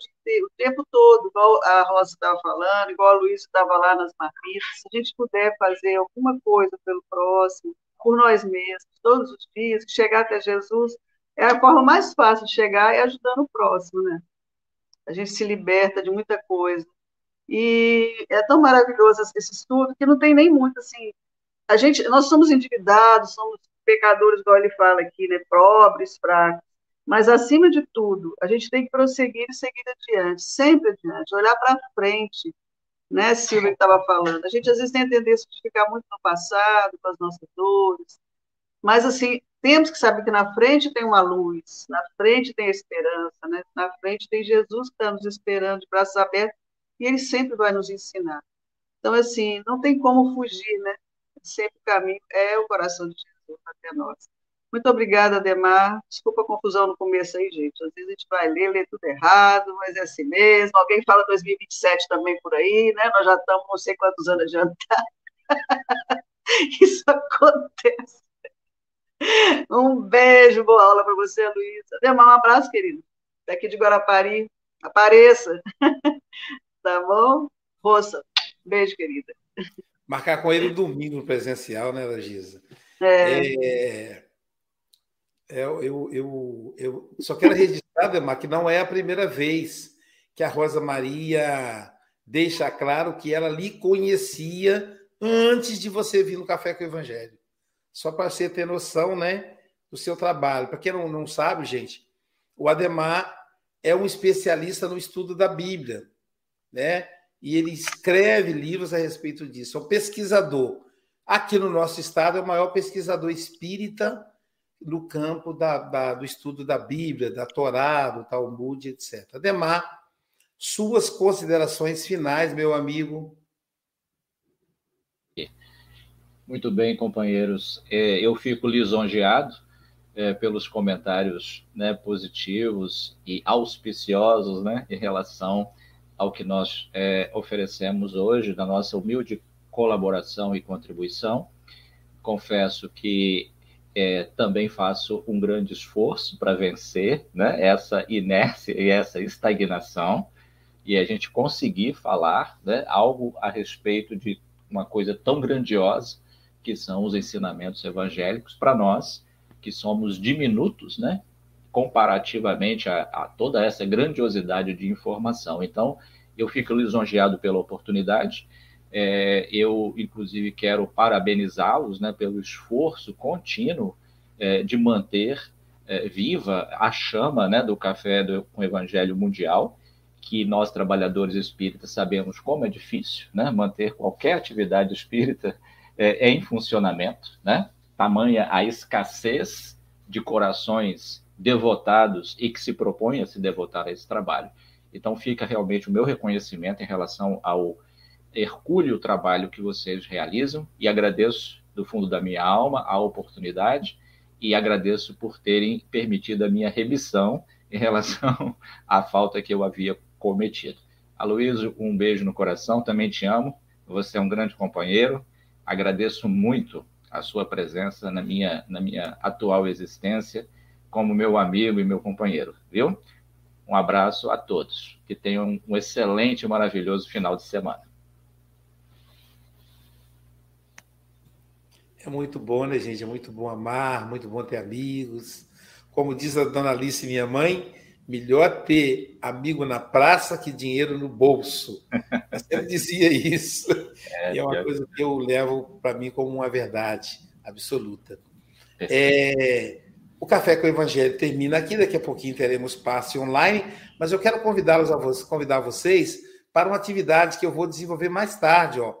o tempo todo, igual a Rosa estava falando, igual a Luísa estava lá nas marmitas, se a gente puder fazer alguma coisa pelo próximo, por nós mesmos, todos os dias, chegar até Jesus, é a forma mais fácil de chegar é ajudando o próximo, né? A gente se liberta de muita coisa. E é tão maravilhoso esse estudo que não tem nem muito assim. A gente, nós somos endividados, somos pecadores, igual ele fala aqui, né? Pobres, fracos. Mas, acima de tudo, a gente tem que prosseguir e seguir adiante, sempre adiante, olhar para frente, né, Silvia estava falando. A gente, às vezes, tem a tendência de ficar muito no passado, com as nossas dores, mas, assim, temos que saber que na frente tem uma luz, na frente tem a esperança, né? na frente tem Jesus que está nos esperando de braços abertos, e ele sempre vai nos ensinar. Então, assim, não tem como fugir, né? Sempre o caminho é o coração de Jesus até nós. Muito obrigada, Ademar. Desculpa a confusão no começo aí, gente. Às vezes a gente vai ler, ler tudo errado, mas é assim mesmo. Alguém fala 2027 também por aí, né? Nós já estamos não sei quantos anos adiantados. Isso acontece. Um beijo, boa aula para você, Luísa. Ademar, um abraço, querido. Daqui de Guarapari. Apareça. Tá bom? Roça. Beijo, querida. Marcar com ele domingo presencial, né, Gisa? É. é... É, eu, eu, eu só quero registrar, Demar, que não é a primeira vez que a Rosa Maria deixa claro que ela lhe conhecia antes de você vir no Café com o Evangelho. Só para você ter noção né, do seu trabalho. Para quem não, não sabe, gente, o Ademar é um especialista no estudo da Bíblia. Né? E ele escreve livros a respeito disso. É um pesquisador. Aqui no nosso estado, é o maior pesquisador espírita no campo da, da, do estudo da Bíblia, da Torá, do Talmud, etc. Ademar, suas considerações finais, meu amigo. Muito bem, companheiros. É, eu fico lisonjeado é, pelos comentários né, positivos e auspiciosos né, em relação ao que nós é, oferecemos hoje, da nossa humilde colaboração e contribuição. Confesso que é, também faço um grande esforço para vencer né, essa inércia e essa estagnação e a gente conseguir falar né, algo a respeito de uma coisa tão grandiosa que são os ensinamentos evangélicos para nós que somos diminutos, né, comparativamente a, a toda essa grandiosidade de informação. Então, eu fico lisonjeado pela oportunidade é, eu, inclusive, quero parabenizá-los né, pelo esforço contínuo é, de manter é, viva a chama né, do café do, com o Evangelho Mundial, que nós, trabalhadores espíritas, sabemos como é difícil né, manter qualquer atividade espírita é, em funcionamento, né? tamanha a escassez de corações devotados e que se propõem a se devotar a esse trabalho. Então, fica realmente o meu reconhecimento em relação ao hercúleo trabalho que vocês realizam e agradeço do fundo da minha alma a oportunidade e agradeço por terem permitido a minha remissão em relação à falta que eu havia cometido. Aloysio, um beijo no coração, também te amo, você é um grande companheiro, agradeço muito a sua presença na minha, na minha atual existência como meu amigo e meu companheiro, viu? Um abraço a todos, que tenham um excelente e maravilhoso final de semana. É muito bom, né, gente? É muito bom amar, muito bom ter amigos. Como diz a dona Alice, minha mãe, melhor ter amigo na praça que dinheiro no bolso. Eu sempre dizia isso. É, e é uma coisa que eu levo para mim como uma verdade absoluta. É, o Café com o Evangelho termina aqui, daqui a pouquinho teremos passe online, mas eu quero convidá-los a vocês, convidar vocês para uma atividade que eu vou desenvolver mais tarde. Ó.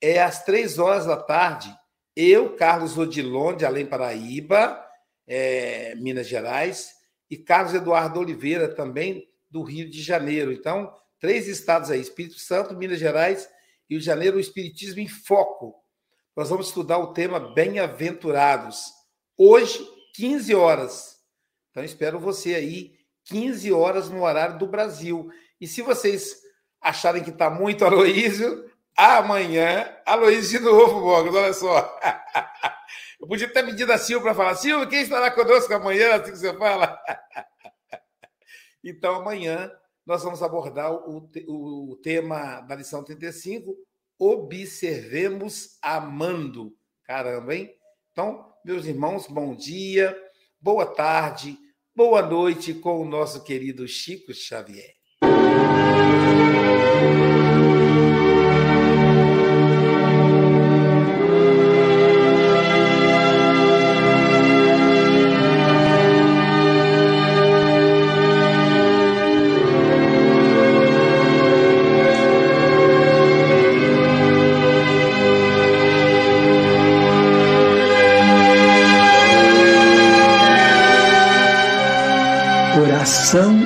É às três horas da tarde eu, Carlos Odilon, de Além Paraíba, é, Minas Gerais, e Carlos Eduardo Oliveira, também do Rio de Janeiro. Então, três estados aí: Espírito Santo, Minas Gerais, Rio de Janeiro, o Espiritismo em Foco. nós vamos estudar o tema Bem-aventurados. Hoje, 15 horas. Então, espero você aí, 15 horas no horário do Brasil. E se vocês acharem que está muito Aloísio, amanhã, Aloísio de novo, Bogos, olha só. Eu podia ter pedido a Silvia para falar, Silvia, quem estará conosco amanhã, assim que você fala? Então, amanhã, nós vamos abordar o, o tema da lição 35, observemos amando. Caramba, hein? Então, meus irmãos, bom dia, boa tarde, boa noite com o nosso querido Chico Xavier.